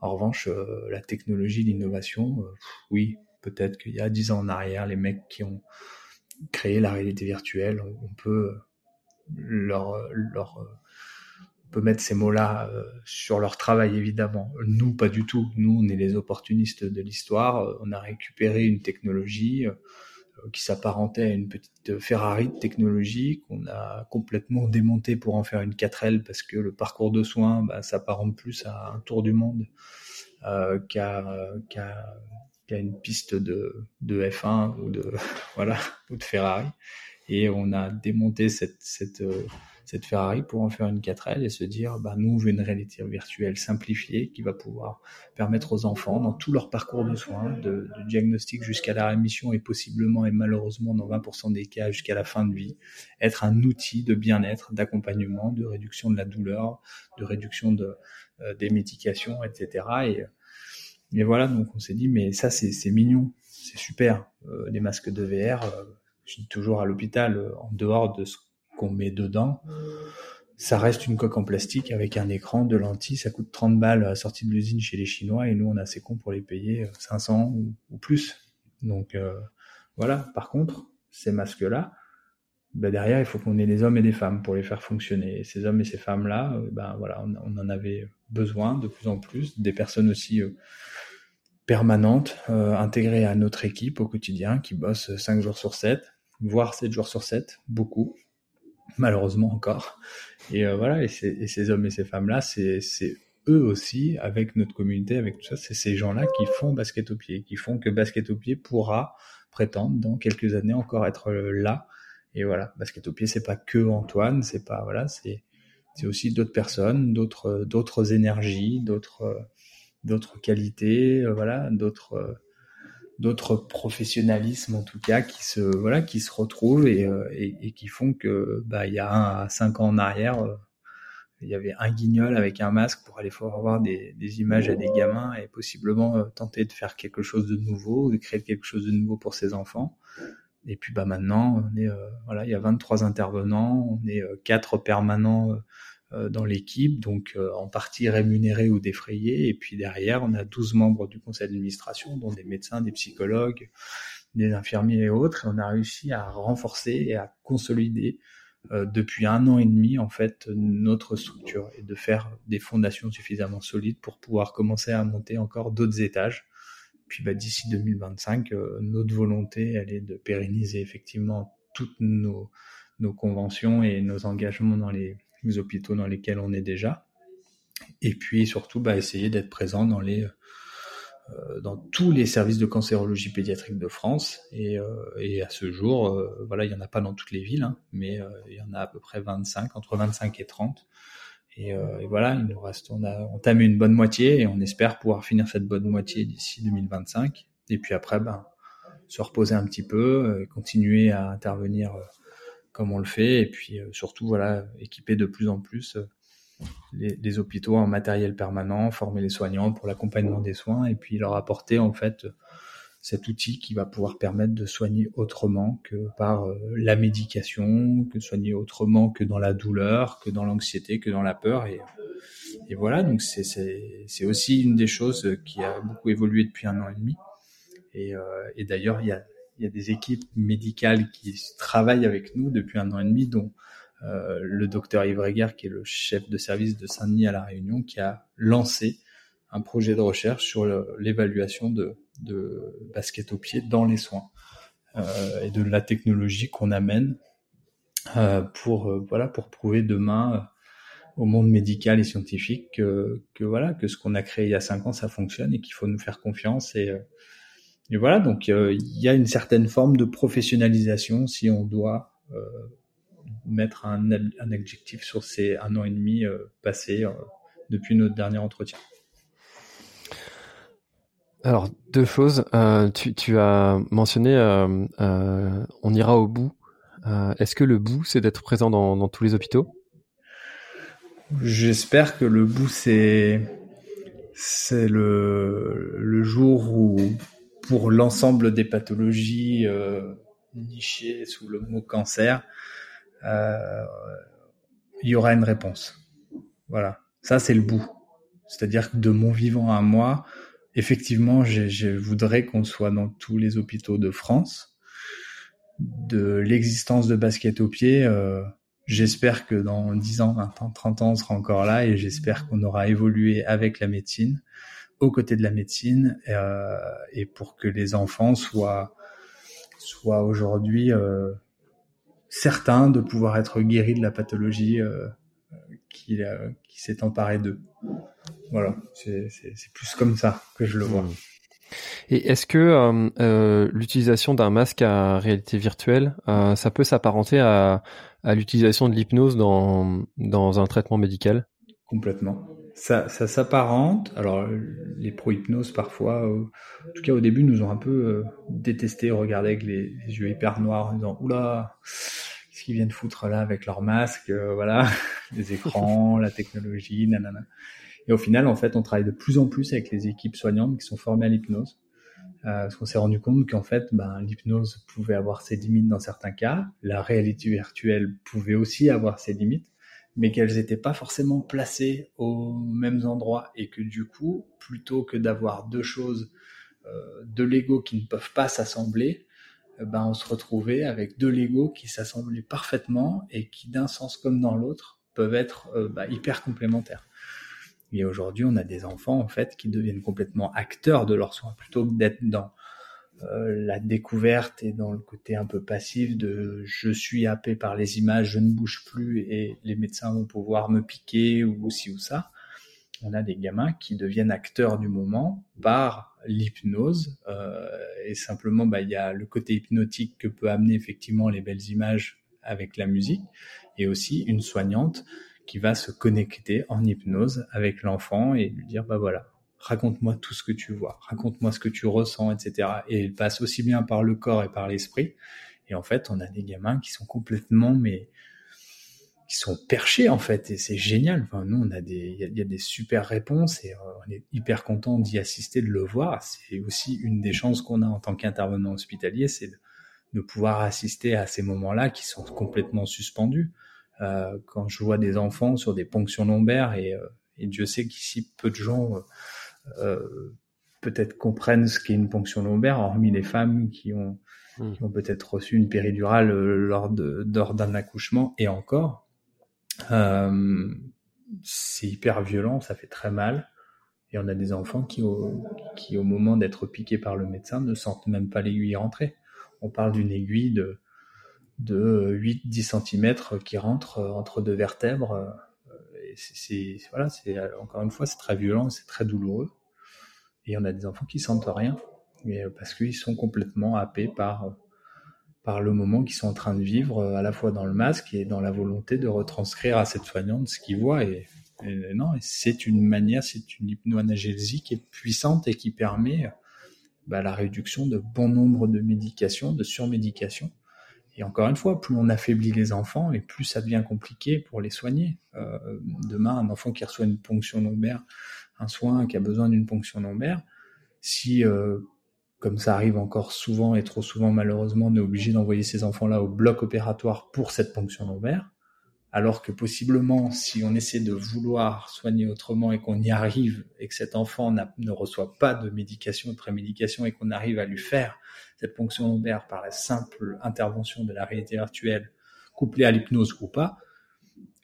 En revanche, euh, la technologie, l'innovation, oui, peut-être qu'il y a dix ans en arrière, les mecs qui ont créer la réalité virtuelle. On peut leur, leur on peut mettre ces mots-là euh, sur leur travail évidemment. Nous, pas du tout. Nous, on est les opportunistes de l'histoire. On a récupéré une technologie euh, qui s'apparentait à une petite Ferrari de technologie qu'on a complètement démontée pour en faire une 4L parce que le parcours de soins bah, s'apparente plus à un tour du monde euh, qu'à a une piste de, de F1 ou de [laughs] voilà ou de Ferrari. Et on a démonté cette cette euh, cette Ferrari pour en faire une 4L et se dire bah nous on veut une réalité virtuelle simplifiée qui va pouvoir permettre aux enfants dans tout leur parcours de soins de, de diagnostic jusqu'à la rémission et possiblement et malheureusement dans 20% des cas jusqu'à la fin de vie être un outil de bien-être d'accompagnement de réduction de la douleur de réduction de euh, des médications etc et et voilà, donc on s'est dit, mais ça c'est mignon, c'est super. Euh, les masques de VR, euh, je dis toujours à l'hôpital, euh, en dehors de ce qu'on met dedans, ça reste une coque en plastique avec un écran, de lentilles, ça coûte 30 balles à sortie de l'usine chez les Chinois et nous on a assez con pour les payer 500 ou, ou plus. Donc voilà. Par contre, ces masques-là, ben derrière, il faut qu'on ait des hommes et des femmes pour les faire fonctionner. Et ces hommes et ces femmes-là, ben voilà, on, en avait besoin de plus en plus, des personnes aussi euh, permanentes, euh, intégrées à notre équipe au quotidien, qui bossent 5 jours sur 7, voire 7 jours sur 7, beaucoup, malheureusement encore. Et voilà, et, et, ces hommes et ces femmes-là, c'est eux aussi, avec notre communauté, avec tout ça, c'est ces gens-là qui font basket au pied, qui font que basket au pied pourra prétendre dans quelques années encore être là et voilà, pied, c'est pas que Antoine, c'est pas voilà, c'est c'est aussi d'autres personnes, d'autres d'autres énergies, d'autres d'autres qualités, euh, voilà, d'autres d'autres professionnalismes en tout cas qui se voilà qui se retrouvent et, euh, et, et qui font que bah il y a un à cinq ans en arrière euh, il y avait un guignol avec un masque pour aller voir des, des images à des gamins et possiblement tenter de faire quelque chose de nouveau, de créer quelque chose de nouveau pour ses enfants. Et puis bah maintenant, euh, voilà, il y a 23 intervenants, on est euh, quatre permanents euh, dans l'équipe, donc en partie rémunérés ou défrayés. Et puis derrière, on a 12 membres du conseil d'administration, dont des médecins, des psychologues, des infirmiers et autres. Et on a réussi à renforcer et à consolider depuis un an et demi en fait notre structure et de faire des fondations suffisamment solides pour pouvoir commencer à monter encore d'autres étages puis bah, d'ici 2025, euh, notre volonté, elle est de pérenniser effectivement toutes nos, conventions et nos engagements dans les, hôpitaux dans lesquels on est déjà. Et puis surtout, bah, essayer d'être présent euh, dans tous les services de cancérologie pédiatrique de France. Et, euh, à ce jour, voilà, il n'y en a pas dans toutes les villes, hein, mais il y en a à peu près 25, entre 25 et 30. Et, euh, et, voilà, il nous reste, on a entamé une bonne moitié et on espère pouvoir finir cette bonne moitié d'ici 2025. Et puis après, ben, se reposer un petit peu, euh, continuer à intervenir euh, comme on le fait, et puis surtout, voilà, équiper de plus en plus les, les, hôpitaux en matériel permanent, former les soignants pour l'accompagnement des soins, et puis leur apporter en fait cet outil qui va pouvoir permettre de soigner autrement que par euh, la médication, que soigner autrement que dans la douleur, que dans l'anxiété, que dans la peur. Et, voilà, donc c'est aussi une des choses qui a beaucoup évolué depuis un an et demi. Et, euh, d'ailleurs, il y a, y a des équipes médicales qui travaillent avec nous depuis un an et demi, dont euh, le docteur Yves Reguer, qui est le chef de service de Saint-Denis à La Réunion, qui a lancé un projet de recherche sur l'évaluation de, de basket au pied dans les soins euh, et de la technologie qu'on amène euh, pour euh, pour prouver demain au monde médical et scientifique que, que voilà que ce qu'on a créé il y a cinq ans ça fonctionne et qu'il faut nous faire confiance et, voilà donc il y a une certaine forme de professionnalisation si on doit mettre un, un, adjectif sur ces un an et demi passés depuis notre dernier entretien. Alors deux choses. Euh, tu, as mentionné euh, euh, on ira au bout. Est-ce que le bout c'est d'être présent dans, tous les hôpitaux? J'espère que le bout c'est le, le jour où pour l'ensemble des pathologies nichées sous le mot cancer, il y aura une réponse. Voilà, ça c'est le bout. C'est-à-dire que de mon vivant à moi, effectivement, je, voudrais qu'on soit dans tous les hôpitaux de France. De l'existence de basket au pied, euh, j'espère que dans 10 ans, 20 ans, 30 ans, on sera encore là et j'espère qu'on aura évolué avec la médecine, aux côtés de la médecine, euh, et pour que les enfants soient, soient aujourd'hui euh, certains de pouvoir être guéris de la pathologie euh, qui, euh, qui s'est emparée d'eux. Voilà, c'est plus comme ça que je le vois. Mmh. Et est-ce que euh, euh, l'utilisation d'un masque à réalité virtuelle, euh, ça peut s'apparenter à, à l'utilisation de l'hypnose dans, dans un traitement médical? Complètement. Ça, ça s'apparente. Alors, les pro-hypnose, parfois, en tout cas au début, nous ont un peu détesté, regardé avec les, les, yeux hyper noirs en disant Oula, qu'est-ce qu'ils viennent foutre là avec leur masque Voilà, [laughs] les écrans, la technologie, nanana. Et au final, en fait, on travaille de plus en plus avec les équipes soignantes qui sont formées à l'hypnose. Euh, parce qu'on s'est rendu compte qu'en fait, ben, l'hypnose pouvait avoir ses limites dans certains cas, la réalité virtuelle pouvait aussi avoir ses limites, mais qu'elles n'étaient pas forcément placées aux mêmes endroits et que du coup, plutôt que d'avoir deux choses euh, de Lego qui ne peuvent pas s'assembler, ben, on se retrouvait avec deux Lego qui s'assemblaient parfaitement et qui, d'un sens comme dans l'autre, peuvent être bah, hyper complémentaires. Et aujourd'hui, on a des enfants en fait qui deviennent complètement acteurs de leurs soins plutôt que d'être dans euh, la découverte et dans le côté un peu passif de je suis happé par les images, je ne bouge plus et les médecins vont pouvoir me piquer ou ci ou ça. On a des gamins qui deviennent acteurs du moment par l'hypnose euh, et simplement bah il y a le côté hypnotique que peut amener effectivement les belles images avec la musique et aussi une soignante qui va se connecter en hypnose avec l'enfant et lui dire bah voilà raconte-moi tout ce que tu vois, raconte-moi ce que tu ressens, etc. Et il passe aussi bien par le corps et par l'esprit. Et en fait, on a des gamins qui sont complètement, mais qui sont perchés en fait, et c'est génial. Enfin, nous, on a des, il y, a des super réponses et euh, on est hyper content d'y assister, de le voir. C'est aussi une des chances qu'on a en tant qu'intervenant hospitalier, c'est de, pouvoir assister à ces moments-là qui sont complètement suspendus. Euh, quand je vois des enfants sur des ponctions lombaires et, euh, et Dieu sait qu'ici peu de gens euh, peut-être comprennent ce qu'est une ponction lombaire, hormis les femmes qui ont, hmm. qui ont peut-être reçu une péridurale lors de lors d'un accouchement et encore. C'est hyper violent, ça fait très mal. Et on a des enfants qui, au, qui, au moment d'être piqués par le médecin, ne sentent même pas l'aiguille rentrer. On parle d'une aiguille de, de 8-10 cm qui rentre entre deux vertèbres. C'est, voilà, c'est, encore une fois, c'est très violent, c'est très douloureux. Et on a des enfants qui sentent rien, mais euh, parce qu'ils sont complètement happés par, euh, par le moment qu'ils sont en train de vivre, euh, à la fois dans le masque et dans la volonté de retranscrire à cette soignante ce qu'ils voient. Et, non, c'est une manière, c'est une hypnoanalgésie qui est puissante et qui permet bah, la réduction de bon nombre de médications, de surmédications. Et encore une fois, plus on affaiblit les enfants et plus ça devient compliqué pour les soigner. Euh, demain, un enfant qui reçoit une ponction lombaire un soin qui a besoin d'une ponction lombaire, si, euh, comme ça arrive encore souvent et trop souvent malheureusement, on est obligé d'envoyer ces enfants-là au bloc opératoire pour cette ponction lombaire, alors que possiblement, si on essaie de vouloir soigner autrement et qu'on y arrive et que cet enfant ne reçoit pas de médication, de prémédication et qu'on arrive à lui faire cette ponction lombaire par la simple intervention de la réalité virtuelle, couplée à l'hypnose ou pas,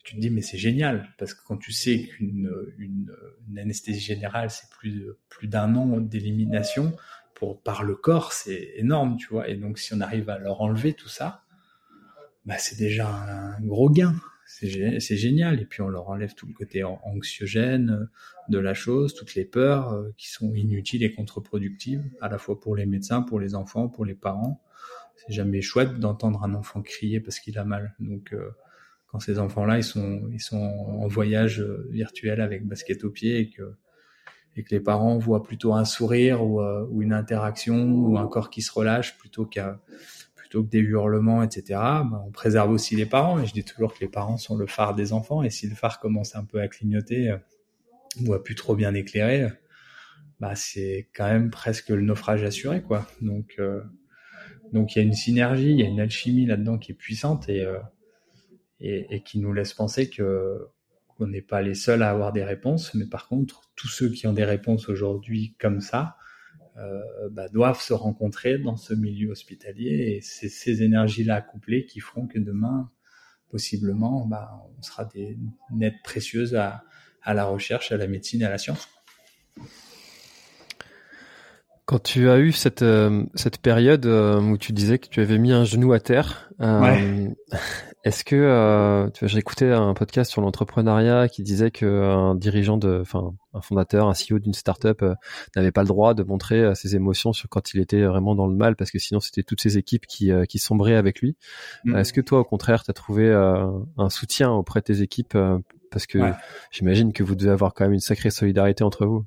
tu te dis mais c'est génial parce que quand tu sais qu'une une, anesthésie générale c'est plus d'un an d'élimination par le corps c'est énorme tu vois. Et donc si on arrive à leur enlever tout ça bah c'est déjà un, gros gain c'est génial. Et puis on leur enlève tout le côté anxiogène de la chose toutes les peurs euh, qui sont inutiles et contre-productives à la fois pour les médecins pour les enfants pour les parents. C'est jamais chouette d'entendre un enfant crier parce qu'il a mal. Donc euh, quand ces enfants-là ils sont ils sont en voyage euh, virtuel avec basket au pied et que et que les parents voient plutôt un sourire ou, euh, ou une interaction ou un corps qui se relâche plutôt qu'à plutôt des hurlements, etc. Ben, on préserve aussi les parents. Et je dis toujours que les parents sont le phare des enfants. Et si le phare commence un peu à clignoter euh, ou à plus trop bien éclairer, bah c'est quand même presque le naufrage assuré, quoi. Donc donc il y a une synergie, il y a une alchimie là-dedans qui est puissante et et, et, qui nous laisse penser que qu'on n'est pas les seuls à avoir des réponses, mais par contre, tous ceux qui ont des réponses aujourd'hui comme ça euh, bah, doivent se rencontrer dans ce milieu hospitalier et c'est ces énergies-là couplées qui feront que demain, possiblement, bah, on sera des nettes précieuses à, à la recherche, à la médecine à la science. Quand tu as eu cette euh, cette période euh, où tu disais que tu avais mis un genou à terre, euh, [laughs] est-ce que euh, tu vois, j'ai écouté un podcast sur l'entrepreneuriat qui disait que un dirigeant de, enfin un fondateur, un CEO d'une startup n'avait pas le droit de montrer ses émotions sur quand il était vraiment dans le mal parce que sinon c'était toutes ses équipes qui qui sombraient avec lui. Mm. Est-ce que toi au contraire tu as trouvé un soutien auprès de tes équipes parce que j'imagine que vous devez avoir quand même une sacrée solidarité entre vous?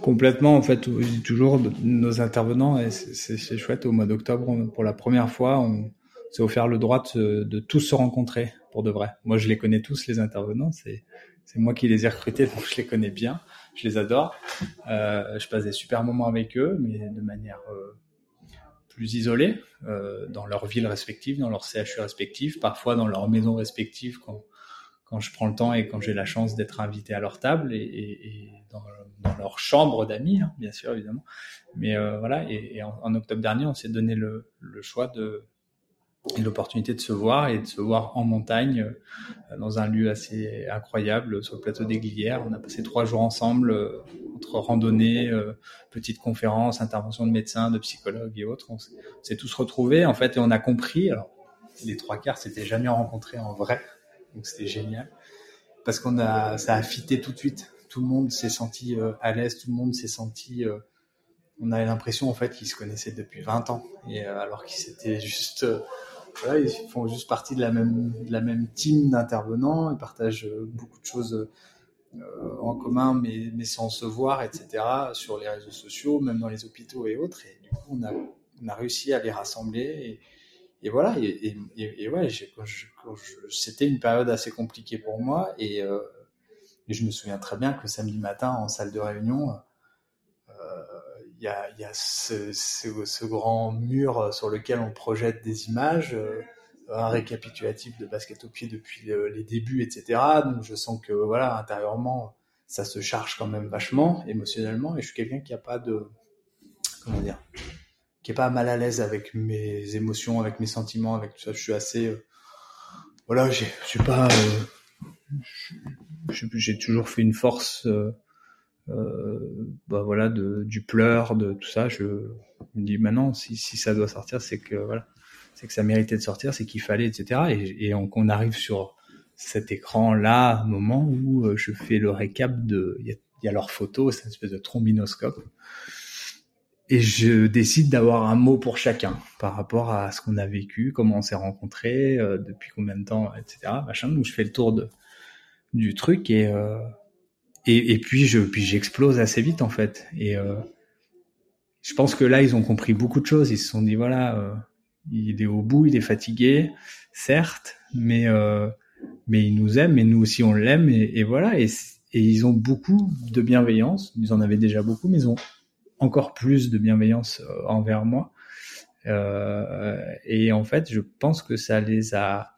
Complètement, en fait, je dis toujours nos intervenants, et c'est chouette, au mois d'octobre, pour la première fois, on s'est offert le droit de, de, tous se rencontrer, pour de vrai. Moi, je les connais tous, les intervenants, c'est moi qui les ai recrutés, donc je les connais bien, je les adore. Euh, je passe des super moments avec eux, mais de manière euh, plus isolée, euh, dans leur ville respective, dans leur CHU respectif, parfois dans leur maison respective quand quand je prends le temps et quand j'ai la chance d'être invité à leur table et, et, dans, dans, leur chambre d'amis, hein, bien sûr, évidemment. Mais euh, voilà, et, en, en, octobre dernier, on s'est donné le, le choix de et l'opportunité de se voir et de se voir en montagne euh, dans un lieu assez incroyable sur le plateau des Glières. On a passé trois jours ensemble euh, entre randonnées, euh, petites conférences, interventions de médecins, de psychologues et autres. On s'est tous retrouvés en fait et on a compris. Alors les trois quarts s'étaient jamais rencontrés en vrai, donc c'était génial parce qu'on a ça a fité tout de suite. Tout le monde s'est senti à l'aise, tout le monde s'est senti on avait l'impression en fait qu'ils se connaissaient depuis 20 ans et alors qu'ils s'étaient juste ils font juste partie de la même, de la même team d'intervenants, ils partagent euh, beaucoup de choses euh, en commun, mais, mais sans se voir, etc., sur les réseaux sociaux, même dans les hôpitaux et autres. Et du coup, on a, on a réussi à les rassembler. Et, et voilà, et, et, et ouais, c'était une période assez compliquée pour moi. Et, euh, et je me souviens très bien que samedi matin, en salle de réunion, y a, y a ce, grand mur sur lequel on projette des images, euh, un récapitulatif de basket au pied depuis les débuts, etc. Donc je sens que voilà, intérieurement, ça se charge quand même vachement émotionnellement, et je suis quelqu'un qui a pas de comment dire, qui est pas mal à l'aise avec mes émotions, avec mes sentiments, avec tout ça. Je suis assez euh, voilà, je suis pas, euh, j'ai toujours fait une force. Euh, euh, bah voilà, de, du pleur, de tout ça. Je me dis maintenant, si, si ça doit sortir, c'est que voilà, c'est que ça méritait de sortir, c'est qu'il fallait, etc. Et, et on, arrive sur cet écran-là, moment où euh, je fais le récap de, il y a, leurs photos, c'est une espèce de trombinoscope. Et je décide d'avoir un mot pour chacun par rapport à ce qu'on a vécu, comment on s'est rencontrés, euh, depuis combien de temps, etc. Machin. Donc je fais le tour de, du truc et, euh, et, et, puis je puis j'explose assez vite en fait. Et euh, je pense que là ils ont compris beaucoup de choses. Ils se sont dit voilà, euh, il est au bout, il est fatigué, certes, mais euh, mais il nous aime et nous aussi on l'aime et, voilà. Et, et ils ont beaucoup de bienveillance. Ils en avaient déjà beaucoup, mais ils ont encore plus de bienveillance euh, envers moi. Euh, et en fait, je pense que ça les a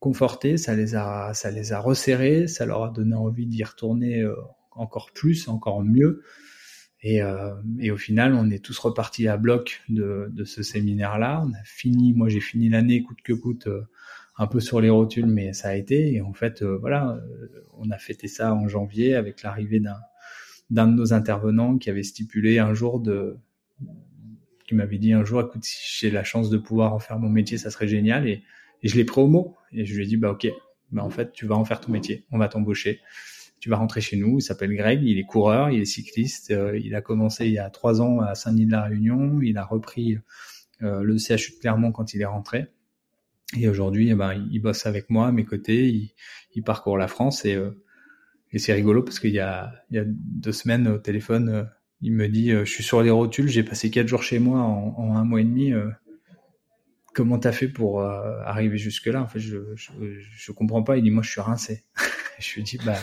confortés, ça les a, ça les a resserrés, ça leur a donné envie d'y retourner euh, encore plus, encore mieux. Et, euh, et, au final, on est tous repartis à bloc de, de ce séminaire-là. On a fini, moi j'ai fini l'année coûte que coûte, euh, un peu sur les rotules, mais ça a été. Et en fait, voilà, on a fêté ça en janvier avec l'arrivée d'un d'un de nos intervenants qui avait stipulé un jour de qui m'avait dit un jour, écoute, si j'ai la chance de pouvoir en faire mon métier, ça serait génial. Et, et je l'ai pris au mot. Et je lui ai dit, bah, ok, bah, en fait, tu vas en faire ton métier. On va t'embaucher. Tu vas rentrer chez nous. Il s'appelle Greg. Il est coureur. Il est cycliste. Euh, il a commencé il y a trois ans à Saint-Denis de la Réunion. Il a repris euh, le CHU de Clermont quand il est rentré. Et aujourd'hui, eh ben, il bosse avec moi à mes côtés. Il, parcourt la France et, euh, et c'est rigolo parce qu'il y a, il y a deux semaines au téléphone, il me dit, je suis sur les rotules. J'ai passé quatre jours chez moi en un mois et demi comment t'as fait pour euh, arriver jusque là En fait, je, je, je comprends pas. Il dit moi je suis rincé. [laughs] je lui dis bah,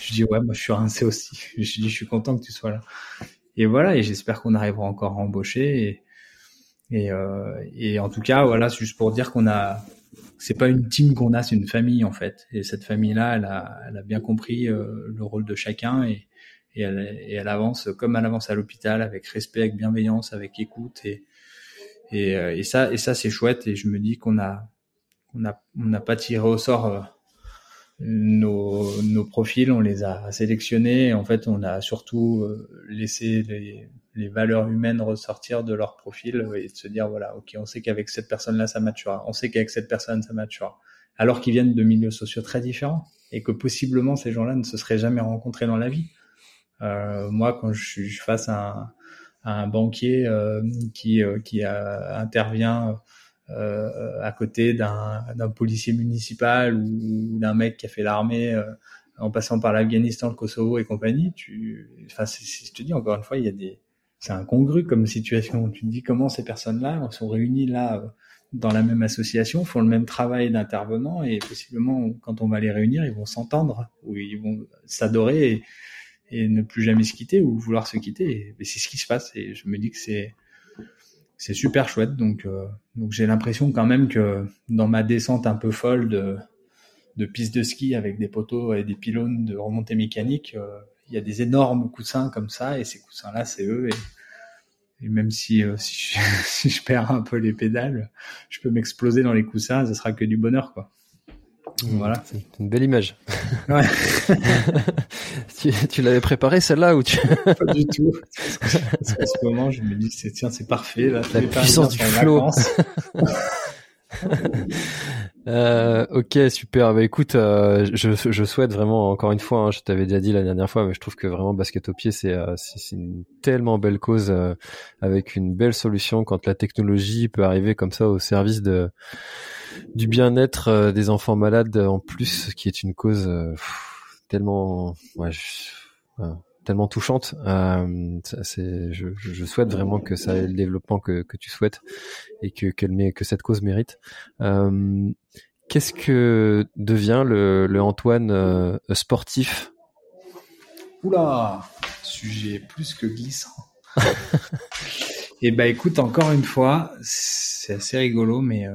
je dis ouais moi je suis rincé aussi. [laughs] Je lui dis je suis content que tu sois là. Et voilà et j'espère qu'on arrivera encore à embaucher et et, euh, et en tout cas voilà c'est juste pour dire qu'on a c'est pas une team qu'on a c'est une famille en fait et cette famille là elle a elle a bien compris euh, le rôle de chacun et et elle, et elle avance comme elle avance à l'hôpital avec respect avec bienveillance avec écoute et et, euh, et ça, et ça c'est chouette. Et je me dis qu'on a, on a, on n'a pas tiré au sort euh, nos, nos profils, on les a sélectionnés. En fait, on a surtout euh, laissé les, les valeurs humaines ressortir de leur profil et de se dire voilà, ok, on sait qu'avec cette personne-là ça matchera, on sait qu'avec cette personne ça matchera, alors qu'ils viennent de milieux sociaux très différents et que possiblement ces gens-là ne se seraient jamais rencontrés dans la vie. Euh, moi, quand je suis face à un, un banquier euh, qui, euh, qui intervient euh, à côté d'un policier municipal ou, d'un mec qui a fait l'armée en passant par l'Afghanistan, le Kosovo et compagnie. Tu, enfin, je te dis encore une fois, il y a des, c'est incongru comme situation. Tu te dis comment ces personnes-là sont réunies là dans la même association, font le même travail d'intervenant et possiblement quand on va les réunir, ils vont s'entendre ou ils vont s'adorer et ne plus jamais se quitter ou vouloir se quitter. Et, c'est ce qui se passe et je me dis que c'est c'est super chouette. Donc euh, donc j'ai l'impression quand même que dans ma descente un peu folle de de pistes de ski avec des poteaux et des pylônes de remontée mécanique. Il y a des énormes coussins comme ça, et ces coussins-là, c'est eux. Et, même si, si je, [laughs] si, je, perds un peu les pédales, je peux m'exploser dans les coussins, ce sera que du bonheur, quoi. Voilà. C'est une belle image. Ouais. [laughs] [laughs] tu, tu l'avais préparé celle-là ou tu Pas du tout. Parce qu'à ce moment, je me dis c'est tiens, c'est parfait là. La puissance du flow. [laughs] euh, ok, super. Bah écoute, euh, je, je, souhaite vraiment encore une fois, hein, je t'avais déjà dit la dernière fois, mais je trouve que vraiment basket au pied, c'est euh, c'est une tellement belle cause euh, avec une belle solution quand la technologie peut arriver comme ça au service de du bien-être euh, des enfants malades en plus, qui est une cause euh, tellement, ouais, tellement touchante. Euh, c'est, je, je, souhaite vraiment que ça ait le développement que, que tu souhaites et que que cette cause mérite. Qu'est-ce que devient le, le Antoine sportif? Oula, sujet plus que glissant. Et [laughs] eh ben écoute, encore une fois, c'est assez rigolo, mais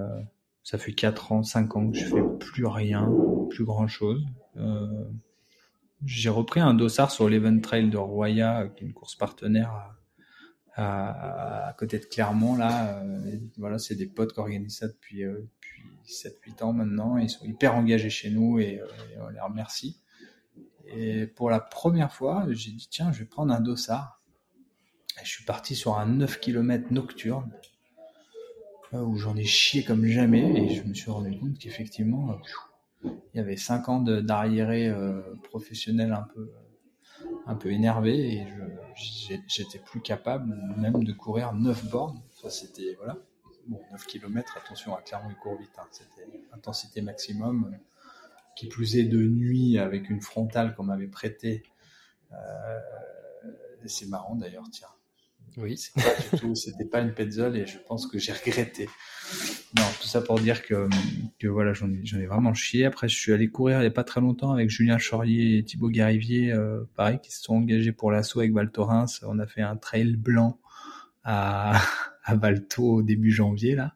ça fait 4 ans, 5 ans que je fais plus rien, plus grand chose. Euh, j'ai repris un dossard sur l'Event Trail de Roya, qui est une course partenaire à, côté de Clermont. Là, euh, voilà, c'est des potes qui organisent ça depuis, euh, depuis 7-8 ans maintenant. Ils sont hyper engagés chez nous et, euh, on les remercie. Et pour la première fois, j'ai dit tiens, je vais prendre un dossard. Je suis parti sur un 9 km nocturne où j'en ai chié comme jamais et je me suis rendu compte qu'effectivement euh, il y avait cinq ans d'arriéré euh, professionnel un peu euh, un peu énervé et j'étais plus capable même de courir 9 bornes. Ça c'était voilà. Bon, 9 km, attention à Clermont il court vite, hein. c'était intensité maximum. Qui plus est de nuit avec une frontale qu'on m'avait prêtée. Euh, c'est marrant d'ailleurs, tiens. Oui. C'était pas une petzol et je pense que j'ai regretté. Non, tout ça pour dire que, que voilà, j'en ai, ai, vraiment chié. Après, je suis allé courir il y a pas très longtemps avec Julien Chaurier et Thibaut Garivier, euh, pareil, qui se sont engagés pour l'assaut avec Val Thorens. On a fait un trail blanc à, [laughs] à Valto au début janvier, là.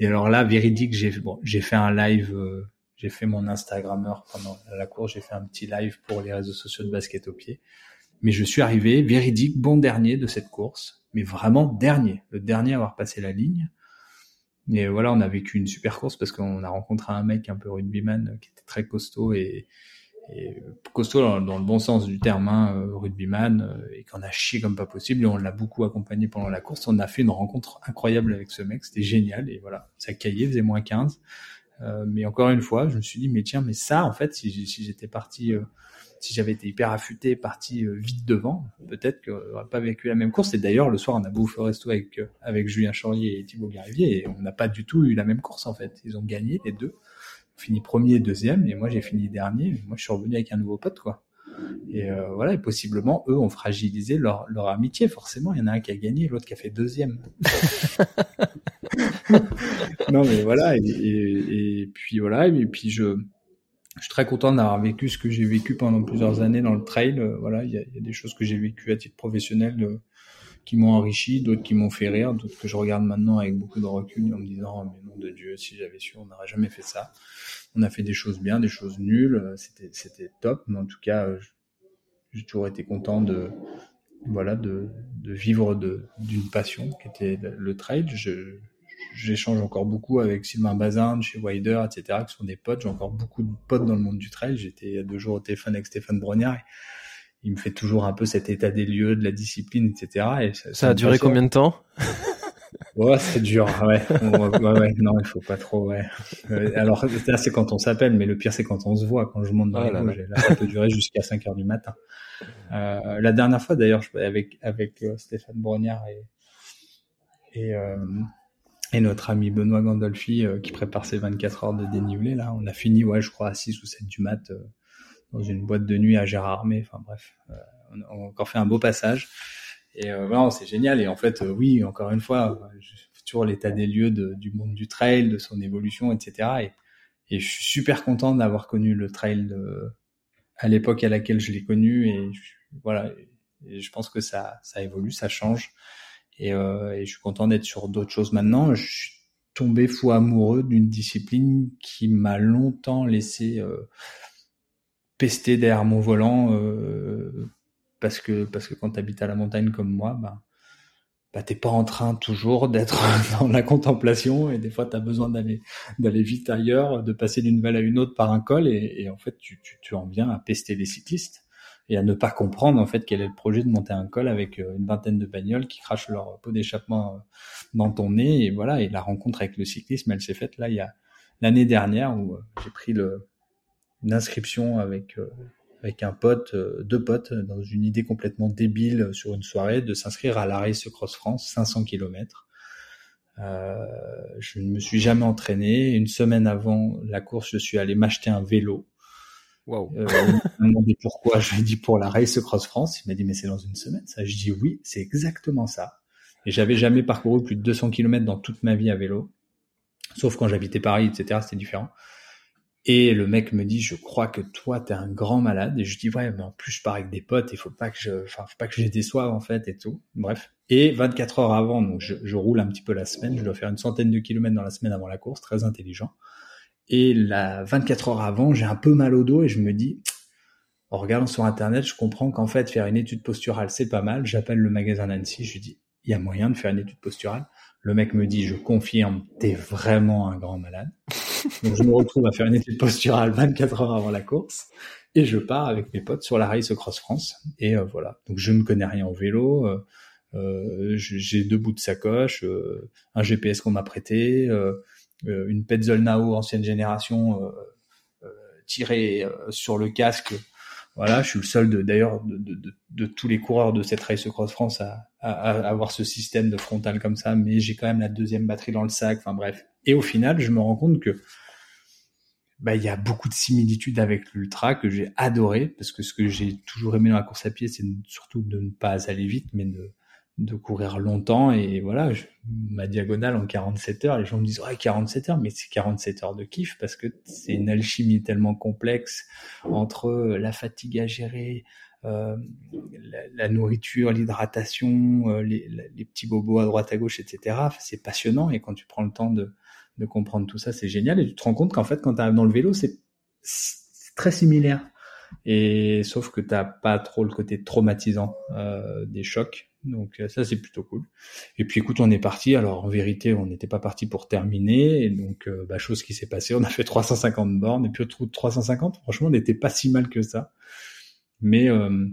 Et alors là, véridique, j'ai bon, j'ai fait un live, euh, j'ai fait mon Instagrammeur pendant la course, j'ai fait un petit live pour les réseaux sociaux de basket au pied. Mais je suis arrivé véridique, bon dernier de cette course, mais vraiment dernier, le dernier à avoir passé la ligne. Et voilà, on a vécu une super course parce qu'on a rencontré un mec un peu rugbyman qui était très costaud et, et costaud dans, le bon sens du terme, hein, euh, rugbyman, euh, et qu'on a chié comme pas possible. Et on l'a beaucoup accompagné pendant la course. On a fait une rencontre incroyable avec ce mec, c'était génial. Et voilà, ça caillait, faisait moins 15. Euh, mais encore une fois, je me suis dit, mais tiens, mais ça, en fait, si, si j'étais parti euh, si j'avais été hyper affûté, parti euh, vite devant, peut-être que j'aurais pas vécu la même course. Et d'ailleurs, le soir, on a bouffé au resto avec, euh, avec Julien Chaurier et Thibaut Garivier, et on n'a pas du tout eu la même course, en fait. Ils ont gagné, les deux. On fini premier et deuxième, et moi, j'ai fini dernier. moi, je suis revenu avec un nouveau pote, quoi. Et euh, voilà, et possiblement, eux ont fragilisé leur, leur amitié, forcément. Il y en a un qui a gagné, l'autre qui a fait deuxième. [laughs] [laughs] non, mais voilà, et, et, et, puis voilà, et puis je, je suis très content d'avoir vécu ce que j'ai vécu pendant plusieurs années dans le trail. Euh, voilà, il y a, des choses que j'ai vécues à titre professionnel euh, qui m'ont enrichi, d'autres qui m'ont fait rire, d'autres que je regarde maintenant avec beaucoup de recul en me disant oh, mais nom de Dieu, si j'avais su, on n'aurait jamais fait ça. On a fait des choses bien, des choses nulles, euh, c'était top, mais en tout cas, j'ai toujours été content de voilà de, vivre d'une passion qui était le trail. J'échange encore beaucoup avec Sylvain Bazin de chez Wider, etc., qui sont des potes. J'ai encore beaucoup de potes dans le monde du trail. J'étais il y a deux jours au téléphone avec Stéphane Brognard. il me fait toujours un peu cet état des lieux, de la discipline, etc. Et ça, ça, a duré combien de temps? [laughs] Ouais, c'est dur, ouais. ouais, ouais. Non, il faut pas trop, ouais. Euh, alors, là, c'est quand on s'appelle, mais le pire, c'est quand on se voit, quand je monte dans oh les là, là, ça peut durer jusqu'à 5 heures du matin. Euh, la dernière fois, d'ailleurs, avec, avec euh, Stéphane Brognard et, et, euh, et notre ami Benoît Gandolfi euh, qui prépare ses 24 heures de dénivelé là, on a fini ouais je crois à 6 ou 7 du mat euh, dans une boîte de nuit à Gérardmer, enfin bref, euh, on a encore fait un beau passage. Et vraiment c'est génial. Et en fait oui encore une fois toujours l'état des lieux de, du monde du trail, de son évolution etc et, et je suis super content d'avoir connu le trail de, à l'époque à laquelle je l'ai connu. Et voilà. Et je pense que ça ça évolue, ça change et, euh, et je suis content d'être sur d'autres choses maintenant. Je suis tombé fou amoureux d'une discipline qui m'a longtemps laissé euh, pester derrière mon volant euh, parce que parce que quand tu habites à la montagne comme moi, bah, bah t'es pas en train toujours d'être [laughs] dans la contemplation et des fois tu as besoin d'aller d'aller vite ailleurs, de passer d'une vallée à une autre par un col et, en fait tu, tu, tu en viens à pester les cyclistes et à ne pas comprendre en fait quel est le projet de monter un col avec euh, une vingtaine de bagnoles qui crachent leur pot d'échappement euh, dans ton nez. Et voilà. Et la rencontre avec le cyclisme elle s'est faite là il y a l'année dernière où euh, j'ai pris le une inscription avec avec un pote deux potes dans une idée complètement débile sur une soirée de s'inscrire à la Race Cross France 500 km euh, je ne me suis jamais entraîné. Une semaine avant la course, je suis allé m'acheter un vélo Wow. Euh, il m'a demandé pourquoi. Je lui ai dit pour la Race Cross France. Il m'a dit mais c'est dans une semaine ça. Je dis oui, c'est exactement ça. Et j'avais jamais parcouru plus de 200 km dans toute ma vie à vélo, sauf quand j'habitais Paris, etc. C'était différent. Et le mec me dit, je crois que toi, t'es un grand malade. Et je dis, ouais, mais en plus, je pars avec des potes, il faut pas que je, enfin, faut pas que j'ai des soives, en fait, et tout. Bref. Et 24 heures avant, donc, je, je, roule un petit peu la semaine. Je dois faire une centaine de kilomètres dans la semaine avant la course, très intelligent. Et la 24 heures avant, j'ai un peu mal au dos et je me dis, en regardant sur Internet, je comprends qu'en fait, faire une étude posturale, c'est pas mal. J'appelle le magasin Nancy, je lui dis, il y a moyen de faire une étude posturale? Le mec me dit, je confirme, t'es vraiment un grand malade. [laughs] Donc je me retrouve à faire une étude posturale 24 heures avant la course et je pars avec mes potes sur la Race Cross France. Et euh, voilà. Donc je ne connais rien au vélo. Euh, euh, j'ai deux bouts de sacoche, un GPS qu'on m'a prêté, euh, une Petzolnao ancienne génération euh, euh, tirée sur le casque. Voilà, je suis le seul d'ailleurs de, de, de, de, tous les coureurs de cette Race Cross France à, à, à, avoir ce système de frontal comme ça, mais j'ai quand même la deuxième batterie dans le sac. Enfin bref. Et au final, je me rends compte que bah, il y a beaucoup de similitudes avec l'ultra que j'ai adoré parce que ce que j'ai toujours aimé dans la course à pied, c'est surtout de ne pas aller vite, mais de de courir longtemps et voilà, je, ma diagonale en 47 heures, les gens me disent ouais 47 heures, mais c'est 47 heures de kiff parce que c'est une alchimie tellement complexe entre la fatigue à gérer, euh, la, la, nourriture, l'hydratation, euh, les, les, petits bobos à droite à gauche, etc. C'est passionnant et quand tu prends le temps de, de comprendre tout ça, c'est génial et tu te rends compte qu'en fait quand tu arrives dans le vélo, c'est très similaire. Et sauf que t'as pas trop le côté traumatisant euh, des chocs donc euh, ça c'est plutôt cool. Et puis écoute, on est parti. Alors en vérité, on n'était pas parti pour terminer. Et donc euh, bah, chose qui s'est passée, on a fait 350 bornes. Et puis au trou de 350, franchement, on n'était pas si mal que ça. Mais euh,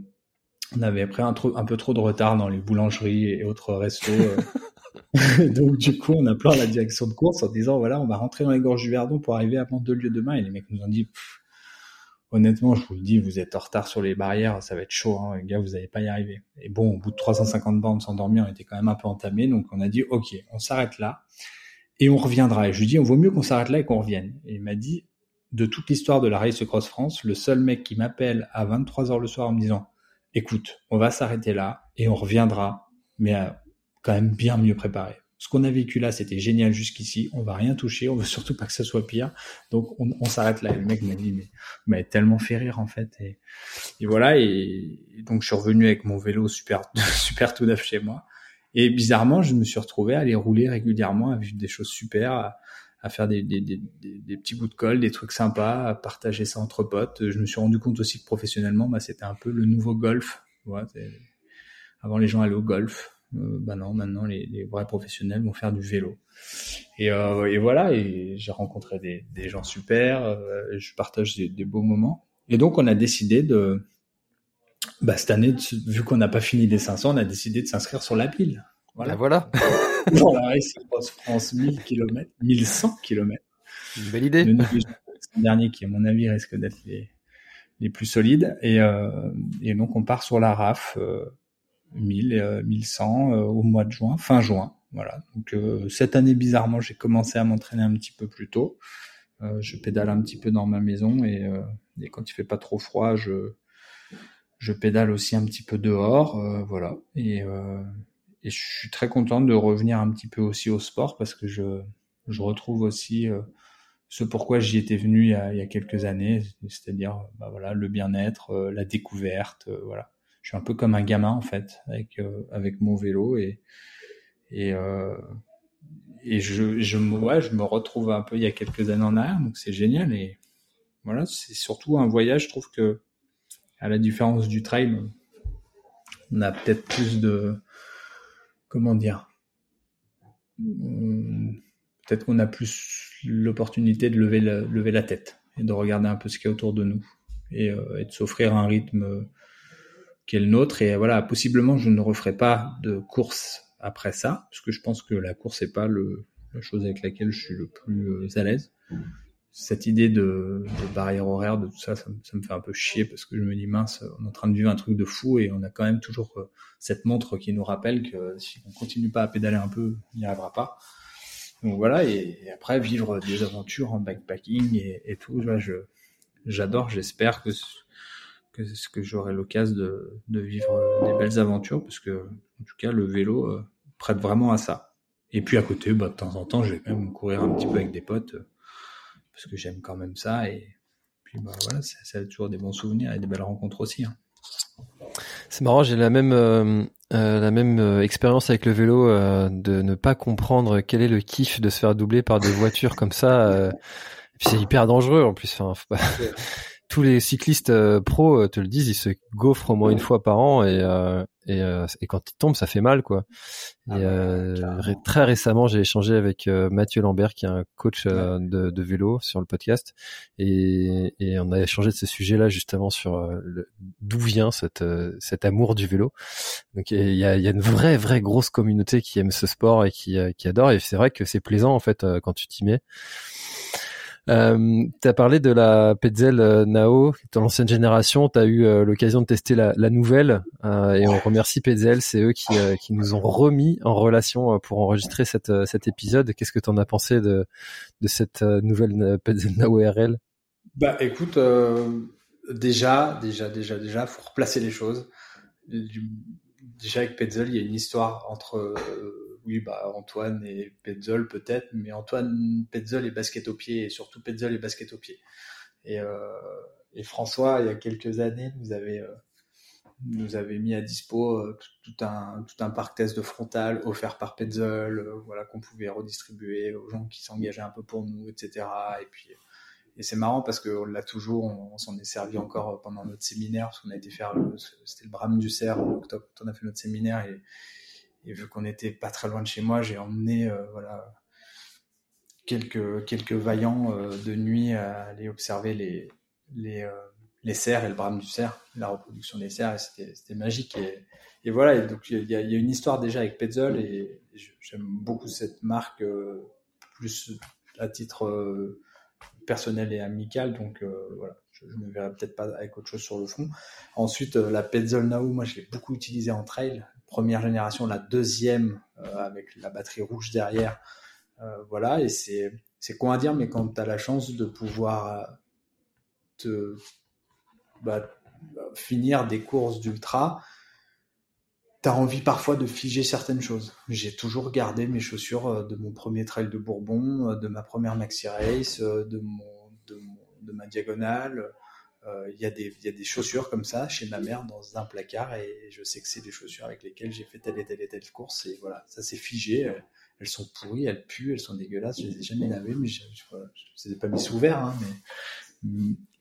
on avait pris un, trop, un peu trop de retard dans les boulangeries et autres restos. Euh. [laughs] [laughs] donc du coup, on a plein la direction de course en disant voilà, on va rentrer dans les gorges du Verdon pour arriver à deux lieux demain. Et les mecs nous ont dit honnêtement, je vous le dis, vous êtes en retard sur les barrières, ça va être chaud, hein, les gars, vous n'allez pas y arriver. Et bon, au bout de 350 bornes s'endormir, on était quand même un peu entamé, donc on a dit, ok, on s'arrête là et on reviendra. Et je lui dis, on vaut mieux qu'on s'arrête là et qu'on revienne. Et il m'a dit, de toute l'histoire de la Race Cross France, le seul mec qui m'appelle à 23 heures le soir en me disant, écoute, on va s'arrêter là et on reviendra, mais quand même bien mieux préparé ce qu'on a vécu là, c'était génial jusqu'ici. On va rien toucher. On veut surtout pas que ça soit pire. Donc, on, on s'arrête là. Et le mec m'a dit, mais, mais tellement fait rire, en fait. Et, voilà. Et, donc, je suis revenu avec mon vélo super, [laughs] super tout neuf chez moi. Et bizarrement, je me suis retrouvé à aller rouler régulièrement, à vivre des choses super, à, à faire des, des, des, des, petits bouts de colle, des trucs sympas, à partager ça entre potes. Je me suis rendu compte aussi que professionnellement, bah, c'était un peu le nouveau golf. Avant, les gens allaient au golf bah non, maintenant les, les, vrais professionnels vont faire du vélo. Et, euh, et voilà, et j'ai rencontré des, des, gens super, euh, je partage des, des, beaux moments. Et donc on a décidé de, bah, cette année, vu qu'on n'a pas fini les 500, on a décidé de s'inscrire sur la pile. Voilà. Bah voilà. [laughs] La Race France 1000 km, 1100 km. Une belle idée. Le dernier qui, à mon avis, risque d'être les, les plus solides. Et, euh, et donc on part sur la RAF. Euh, 1000, 1100 euh, au mois de juin, fin juin. Voilà. Donc euh, cette année, bizarrement, j'ai commencé à m'entraîner un petit peu plus tôt. Euh, je pédale un petit peu dans ma maison et, et, quand il fait pas trop froid, je je pédale aussi un petit peu dehors, voilà. Et, et je suis très content de revenir un petit peu aussi au sport parce que je je retrouve aussi ce pourquoi j'y étais venu il y a, il y a quelques années, c'est-à-dire bah voilà le bien-être, la découverte, voilà je suis un peu comme un gamin en fait avec euh, avec mon vélo et et, euh, et je, je, me, je me retrouve un peu il y a quelques années en arrière, donc c'est génial. Et voilà, c'est surtout un voyage, je trouve que, à la différence du trail, on a peut-être plus de, comment dire, peut-être qu'on a plus l'opportunité de lever la, lever la tête et de regarder un peu ce qu'il y a autour de nous et, euh, et de s'offrir un rythme qui est le nôtre. Et voilà, possiblement, je ne referai pas de course après ça, parce que je pense que la course n'est pas le, la chose avec laquelle je suis le plus euh, à l'aise. Cette idée de, de, barrière horaire, de tout ça, ça, me fait un peu chier parce que je me dis mince, on est en train de vivre un truc de fou et on a quand même toujours euh, cette montre qui nous rappelle que si on continue pas à pédaler un peu, on n'y arrivera pas. Donc voilà, et, après vivre des aventures en backpacking et, et tout, je, j'adore, j'espère que que, que j'aurai l'occasion de, de, vivre des belles aventures parce que en tout cas le vélo euh, prête vraiment à ça. Et puis à côté, bah, de temps en temps, je vais quand même courir un petit peu avec des potes euh, parce que j'aime quand même ça. Et puis bah, voilà, ça a toujours des bons souvenirs et des belles rencontres aussi. Hein. C'est marrant, j'ai la même euh, euh, la même euh, expérience avec le vélo euh, de ne pas comprendre quel est le kiff de se faire doubler par des voitures comme ça. et puis c'est hyper dangereux en plus. Enfin, faut pas [laughs] tous les cyclistes euh, pros euh, te le disent, ils se gaufrent au moins une fois par an et euh, et, et, quand ils tombent, ça fait mal quoi. Ah et très récemment, j'ai échangé avec Mathieu Lambert, qui est un coach de, de, vélo sur le podcast, et, et on a échangé de ce sujet-là justement sur d'où vient cette, cet amour du vélo. Donc il y a, y a, une vraie vraie grosse communauté qui aime ce sport et qui, qui adore. Et c'est vrai que c'est plaisant en fait quand tu t'y mets. Euh, tu as parlé de la Petzl euh, Nao, dans l'ancienne génération. Tu as eu euh, l'occasion de tester la, la nouvelle euh, et on remercie Petzl. C'est eux qui, qui, nous ont remis en relation pour enregistrer cette, cet épisode. Qu'est-ce que tu en as pensé de, de cette nouvelle Petzl Nao RL Bah écoute, déjà, déjà, déjà, déjà, faut replacer les choses. Déjà avec Petzl, il y a une histoire entre oui, bah, Antoine et Petzold peut-être, mais Antoine, Petzold et basket au pied, et surtout Petzold et basket au pied. Et, euh, et François, il y a quelques années, nous avait, euh, nous avait mis à dispo euh, tout, un, tout un parc test de frontal offert par Petzold, euh, voilà, qu'on pouvait redistribuer aux gens qui s'engageaient un peu pour nous, etc. Et puis, et c'est marrant parce qu'on l'a toujours, on, s'en est servi encore pendant notre séminaire, parce qu'on a été faire, c'était le Brame du Cerf en octobre, quand on a fait notre séminaire, et, et vu qu'on était pas très loin de chez moi, j'ai emmené euh, voilà quelques quelques vaillants euh, de nuit à aller observer les les euh, les cerfs et le brame du cerf, la reproduction des cerfs, c'était magique. Et, et, voilà, donc il y a, une histoire déjà avec Petzl, et, j'aime beaucoup cette marque, plus à titre personnel et amical, donc voilà, je, ne verrai peut-être pas avec autre chose sur le fond. Ensuite, la Petzl Now, moi je l'ai beaucoup utilisée en trail, première génération, la deuxième euh, avec la batterie rouge derrière. Euh, voilà, et c'est c'est quoi à dire, mais quand tu as la chance de pouvoir euh, te bah, finir des courses d'ultra, tu as envie parfois de figer certaines choses. J'ai toujours gardé mes chaussures de mon premier trail de Bourbon, de ma première maxi race, de mon, de, ma diagonale, il y, a des, y a des chaussures comme ça chez ma mère dans un placard et je sais que c'est des chaussures avec lesquelles j'ai fait telle et telle et telle course et voilà, ça s'est figé. Elles sont pourries, elles puent, elles sont dégueulasses. Je les ai jamais lavées, mais je, je, les ai pas mis sous verre. Hein,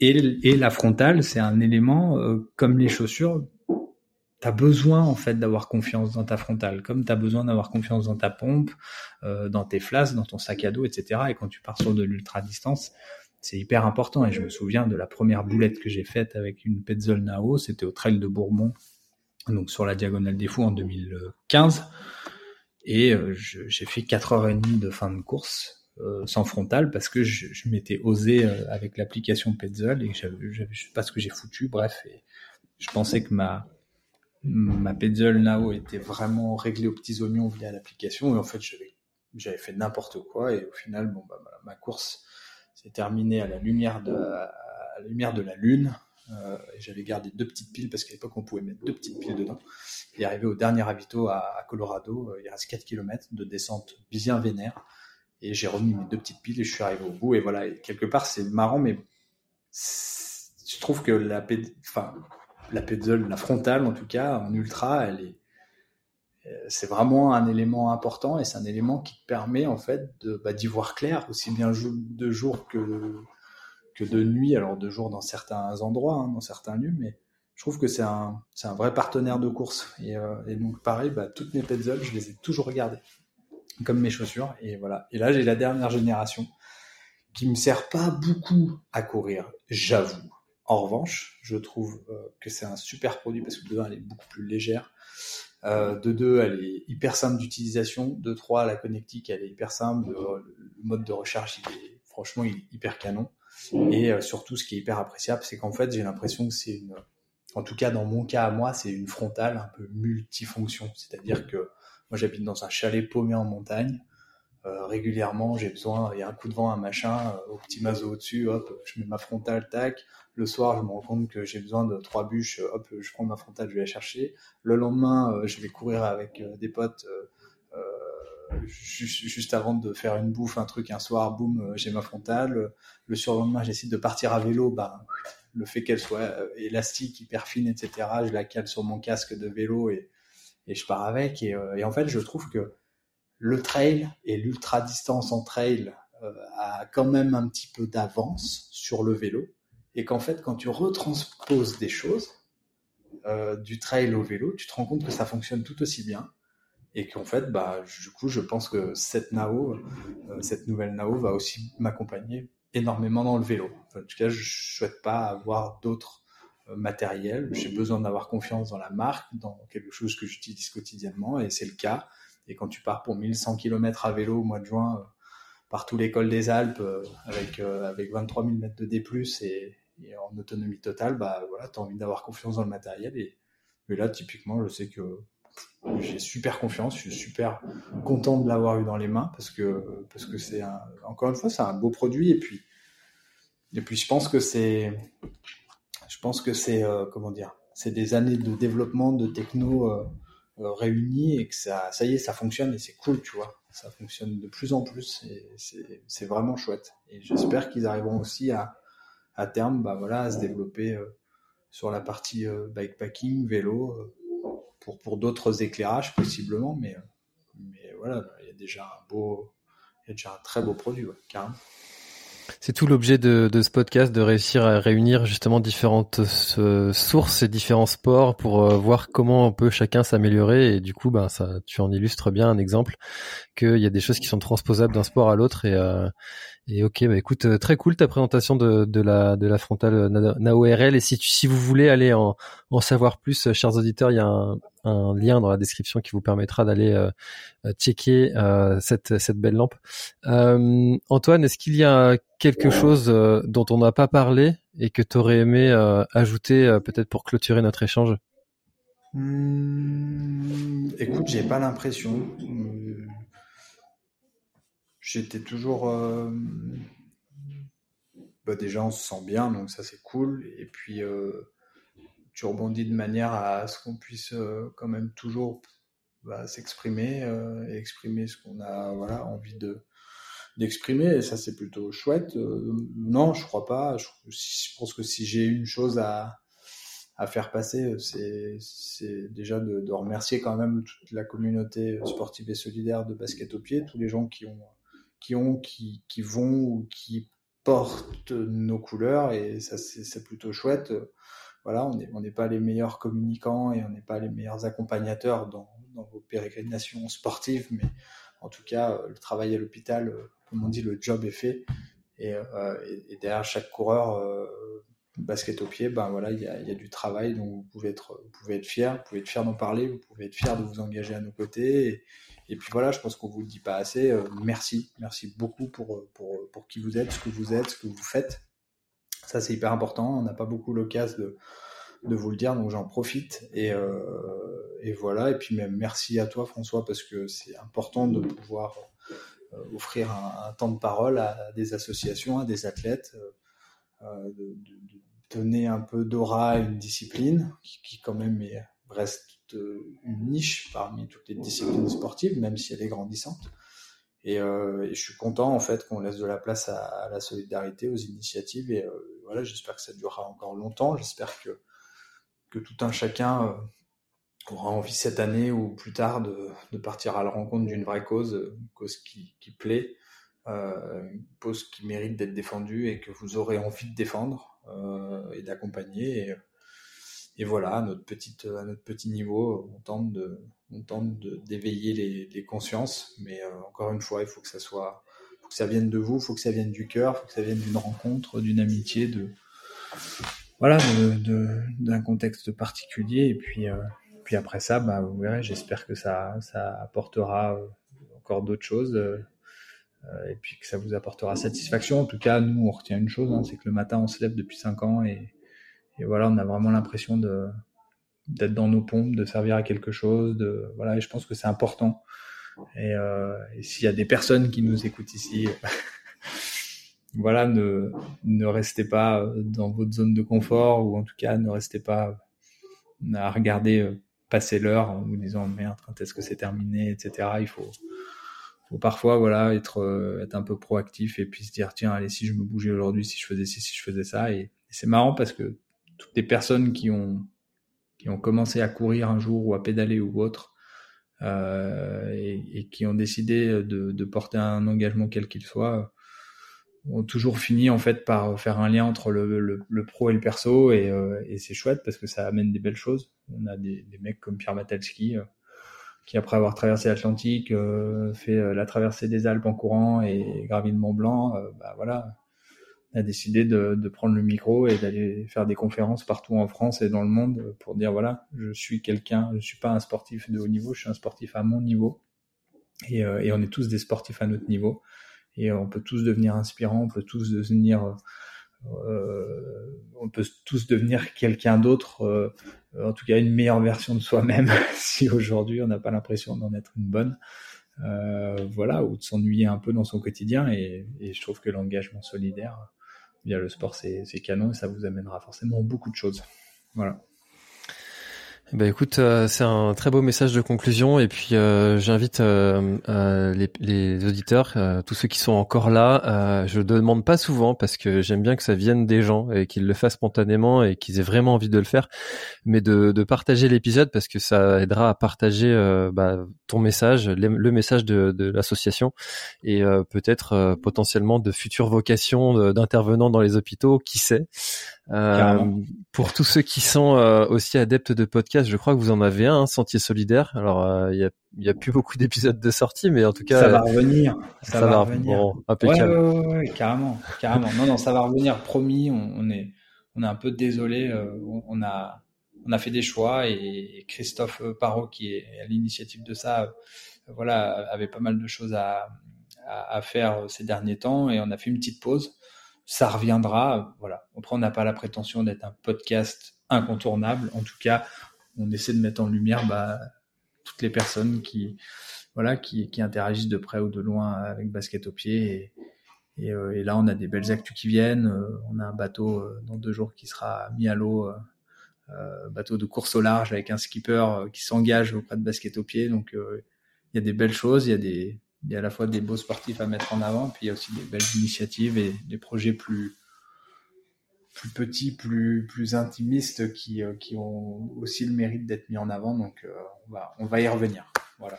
et, et la frontale, c'est un élément euh, comme les chaussures. Tu as besoin en fait d'avoir confiance dans ta frontale, comme tu as besoin d'avoir confiance dans ta pompe, euh, dans tes flasques, dans ton sac à dos, etc. Et quand tu pars sur de l'ultra distance, c'est hyper important. Et je me souviens de la première boulette que j'ai faite avec une Petzl Nao, c'était au Trail de Bourbon, donc sur la Diagonale des Fous en 2015. Et euh, j'ai fait 4h30 de fin de course euh, sans frontal parce que je, m'étais osé euh, avec l'application Petzl et je sais pas ce que j'ai foutu, bref. Je pensais que ma, ma Petzl Nao était vraiment réglée aux petits oignons via l'application et en fait j'avais fait n'importe quoi et au final bon bah, ma course c'est terminé à la lumière de, à la, lumière de la lune. Euh, j'avais gardé deux petites piles parce qu'à l'époque on pouvait mettre deux petites piles dedans. Et arrivé au dernier habito à, à Colorado, euh, il reste 4 km de descente bien vénère. Et j'ai remis mes deux petites piles et je suis arrivé au bout. Et voilà, et quelque part c'est marrant, mais je trouve que la, enfin, la pédale, la frontale en tout cas, en ultra, elle est, c'est vraiment un élément important et c'est un élément qui permet en fait de bah, d'y voir clair aussi bien de jour que que de nuit. Alors de jour dans certains endroits, hein, dans certains lieux, mais je trouve que c'est un c'est un vrai partenaire de course. Et, euh, donc pareil, bah, toutes mes Petzl, je les ai toujours regardées comme mes chaussures. Et voilà. Et là j'ai la dernière génération qui me sert pas beaucoup à courir, j'avoue. En revanche, je trouve euh, que c'est un super produit parce que de un, elle est beaucoup plus légère. Euh, de deux, elle est hyper simple d'utilisation. De trois, la connectique, elle est hyper simple. Le, mode de recharge, il est franchement il est hyper canon. Et euh, surtout, ce qui est hyper appréciable, c'est qu'en fait, j'ai l'impression que c'est une, en tout cas dans mon cas à moi, c'est une frontale un peu multifonction. C'est-à-dire que moi, j'habite dans un chalet paumé en montagne. Euh, régulièrement, j'ai besoin, il y a un coup de vent, un machin, euh, au petit mazo au-dessus, hop, je mets ma frontale, tac. Le soir, je me rends compte que j'ai besoin de trois bûches, hop, je prends ma frontale, je vais la chercher. Le lendemain, euh, je vais courir avec des potes, juste avant de faire une bouffe, un truc, un soir, boum, j'ai ma frontale. Le surlendemain, j'essaie de partir à vélo, bah, le fait qu'elle soit élastique, hyper fine, etc., je la cale sur mon casque de vélo et, je pars avec. Et, en fait, je trouve que le trail et l'ultra distance en trail euh, a quand même un petit peu d'avance sur le vélo et qu'en fait quand tu retransposes des choses euh, du trail au vélo, tu te rends compte que ça fonctionne tout aussi bien et qu'en fait bah du coup je pense que cette Nao, euh, cette nouvelle Nao va aussi m'accompagner énormément dans le vélo. en tout cas, je souhaite pas avoir d'autres matériels. J'ai besoin d'avoir confiance dans la marque, dans quelque chose que j'utilise quotidiennement et c'est le cas. Et quand tu pars pour 1100 km à vélo au mois de juin, euh, partout l'école des Alpes, euh, avec, euh, avec 23 000 mètres de D+, et, et en autonomie totale, bah voilà, tu as envie d'avoir confiance dans le matériel. Et, là, typiquement, je sais que j'ai super confiance, je suis super content de l'avoir eu dans les mains parce que parce que c'est encore une fois c'est un beau produit et puis et je pense que c'est je pense que c'est comment dire c'est des années de développement de techno euh, réunis et que ça, ça y est, ça fonctionne et c'est cool, tu vois. Ça fonctionne de plus en plus et c'est vraiment chouette. Et j'espère qu'ils arriveront aussi à, à terme, bah voilà, à se développer euh, sur la partie euh, bikepacking, vélo, pour, pour d'autres éclairages possiblement, mais, mais voilà, il y a déjà un beau, il y a déjà un très beau produit, carrément. C'est tout l'objet de, de, ce podcast, de réussir à réunir justement différentes euh, sources et différents sports pour euh, voir comment on peut chacun s'améliorer. Et du coup, ben ça, tu en illustres bien un exemple qu'il y a des choses qui sont transposables d'un sport à l'autre. Et, euh, et ok, bah écoute, euh, très cool ta présentation de, de la de la frontale NaORL. Et si tu, si vous voulez aller en, en savoir plus, chers auditeurs, il y a un, un lien dans la description qui vous permettra d'aller euh, checker euh, cette cette belle lampe. Euh, Antoine, est-ce qu'il y a quelque chose dont on n'a pas parlé et que tu aurais aimé ajouter peut-être pour clôturer notre échange? Mmh, Écoute, j'ai pas l'impression j'étais toujours. Euh, bah déjà, on se sent bien, donc ça c'est cool. Et puis, euh, tu rebondis de manière à ce qu'on puisse euh, quand même toujours bah, s'exprimer et exprimer ce qu'on a envie de d'exprimer. Et ça c'est plutôt chouette. non, je crois pas. Je, pense que si j'ai une chose à à faire passer, c'est déjà de, de, remercier quand même toute la communauté sportive et solidaire de basket au pied, tous les gens qui ont qui ont, qui, qui vont ou qui portent nos couleurs et ça c'est plutôt chouette. Voilà, on n'est pas les meilleurs communicants et on n'est pas les meilleurs accompagnateurs dans, vos pérégrinations sportives, mais en tout cas le travail à l'hôpital, comme on dit, le job est fait et, euh, derrière chaque coureur euh, basket au pied, ben voilà, il y a, du travail dont vous pouvez être, vous pouvez être fier, vous pouvez être fier d'en parler, vous pouvez être fier de vous engager à nos côtés. Et, puis voilà, je pense qu'on vous le dit pas assez. Euh, merci, merci beaucoup pour, pour, pour qui vous êtes, ce que vous êtes, ce que vous faites. Ça, c'est hyper important. On n'a pas beaucoup l'occasion de, vous le dire, donc j'en profite. Et, euh, et voilà. Et puis même merci à toi, François, parce que c'est important de pouvoir euh, offrir un, temps de parole à des associations, à des athlètes, euh, de, donner un peu d'aura à une discipline qui, quand même est, reste une niche parmi toutes les disciplines sportives, même si elle est grandissante. Et, je suis content en fait qu'on laisse de la place à, la solidarité, aux initiatives. Et voilà, j'espère que ça durera encore longtemps. J'espère que que tout un chacun euh, aura envie cette année ou plus tard de, de partir à la rencontre d'une vraie cause, une cause qui, qui plaît, euh, une cause qui mérite d'être défendue et que vous aurez envie de défendre euh, et d'accompagner. Et, voilà, à notre, petite, à notre petit niveau, on tente on tente d'éveiller les, les, consciences, mais euh, encore une fois, il faut que ça soit, faut que ça vienne de vous, faut que ça vienne du cœur, faut que ça vienne d'une rencontre, d'une amitié, de voilà, d'un contexte particulier. Et puis, euh, après ça, bah, vous j'espère que ça, apportera encore d'autres choses. Euh, et puis que ça vous apportera satisfaction. En tout cas, nous, on retient une chose, hein, c'est que le matin, on se lève depuis 5 ans et, voilà, on a vraiment l'impression d'être dans nos pompes, de servir à quelque chose. Voilà, et je pense que c'est important. Et, euh, et s'il y a des personnes qui nous écoutent ici, [laughs] voilà, ne, restez pas dans votre zone de confort ou en tout cas ne restez pas à regarder euh, passer l'heure en vous disant merde quand est-ce que c'est terminé, etc. Il faut, parfois voilà être euh, être un peu proactif et puis se dire tiens allez si je me bougeais aujourd'hui, si je faisais ci, si je faisais ça et, et c'est marrant parce que toutes les personnes qui ont qui ont commencé à courir un jour ou à pédaler ou autre euh, et, et, qui ont décidé de, de porter un engagement quel qu'il soit ont toujours fini en fait par faire un lien entre le, pro et le perso et, euh, c'est chouette parce que ça amène des belles choses. On a des, mecs comme Pierre Matelski euh, qui après avoir traversé l'Atlantique euh, fait euh, la traversée des Alpes en courant et gravi le Mont Blanc. Euh, bah voilà, a décidé de, prendre le micro et d'aller faire des conférences partout en France et dans le monde pour dire voilà, je suis quelqu'un, je suis pas un sportif de haut niveau, je suis un sportif à mon niveau et, et on est tous des sportifs à notre niveau et on peut tous devenir inspirants, on peut tous devenir euh, on peut tous devenir quelqu'un d'autre, euh, en tout cas une meilleure version de soi-même, [laughs] si aujourd'hui on n'a pas l'impression d'en être une bonne, euh, voilà, ou de s'ennuyer un peu dans son quotidien. Et je trouve que l'engagement solidaire via le sport, c'est canon et ça vous amènera forcément beaucoup de choses. Voilà. Ben écoute, euh, c'est un très beau message de conclusion et puis euh, j'invite euh, euh les, les, auditeurs, euh, tous ceux qui sont encore là, je ne demande pas souvent parce que j'aime bien que ça vienne des gens et qu'ils le fassent spontanément et qu'ils aient vraiment envie de le faire, mais de, de partager l'épisode parce que ça aidera à partager bah, ton message, le, message de, de l'association et peut-être potentiellement de futures vocations d'intervenants dans les hôpitaux, qui sait. Pour tous ceux qui sont aussi adeptes de podcasts je crois que vous en avez un, Sentier Solidaire. Alors, euh, il y, a, y a plus beaucoup d'épisodes de sortie, mais en tout cas, ça va revenir. Ça, va, revenir. Bon, impeccable. Ouais, ouais, ouais, carrément, carrément. non, non, ça va revenir. Promis. On, on est, on est un peu désolé. Euh, on, a, on a fait des choix et Christophe Parot, qui est à l'initiative de ça, euh, voilà, avait pas mal de choses à, à, à, faire ces derniers temps et on a fait une petite pause. Ça reviendra, voilà. Après, on n'a pas la prétention d'être un podcast incontournable. En tout cas, on essaie de mettre en lumière bah, toutes les personnes qui, voilà, qui, qui, interagissent de près ou de loin avec basket au pied. Et, euh, et là, on a des belles actus qui viennent. Euh, on a un bateau euh, dans deux jours qui sera mis à l'eau, euh, bateau de course au large avec un skipper qui s'engage auprès de basket au pied. Donc, il y a des belles choses. Il y a des, il y a à la fois des beaux sportifs à mettre en avant, puis il y a aussi des belles initiatives et des projets plus plus petits, plus plus intimistes qui euh, qui ont aussi le mérite d'être mis en avant. Donc euh, on va on va y revenir. Voilà.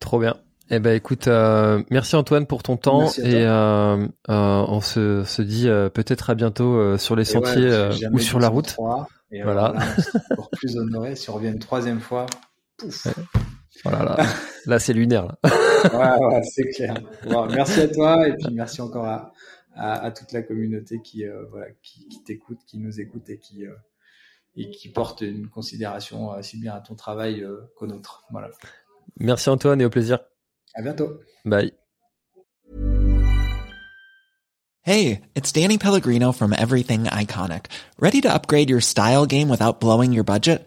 Trop bien. Eh ben écoute, euh, merci Antoine pour ton temps et euh, on se, se dit peut-être à bientôt sur les et sentiers ouais, ou sur la route. et voilà. voilà [laughs] encore plus honoré si on revient une troisième fois. Pouf. Voilà, là, [laughs] là c'est lunaire. Là. ouais, ouais, c'est clair. Bon, merci à toi et puis merci encore à, à, à toute la communauté qui, euh, voilà, qui, qui t'écoute, qui nous écoute et qui, euh, et qui porte une considération aussi bien à ton travail euh, qu'au nôtre. Voilà. Merci Antoine et au plaisir. À bientôt. Bye. Hey, it's Danny Pellegrino from Everything Iconic. Ready to upgrade your style game without blowing your budget?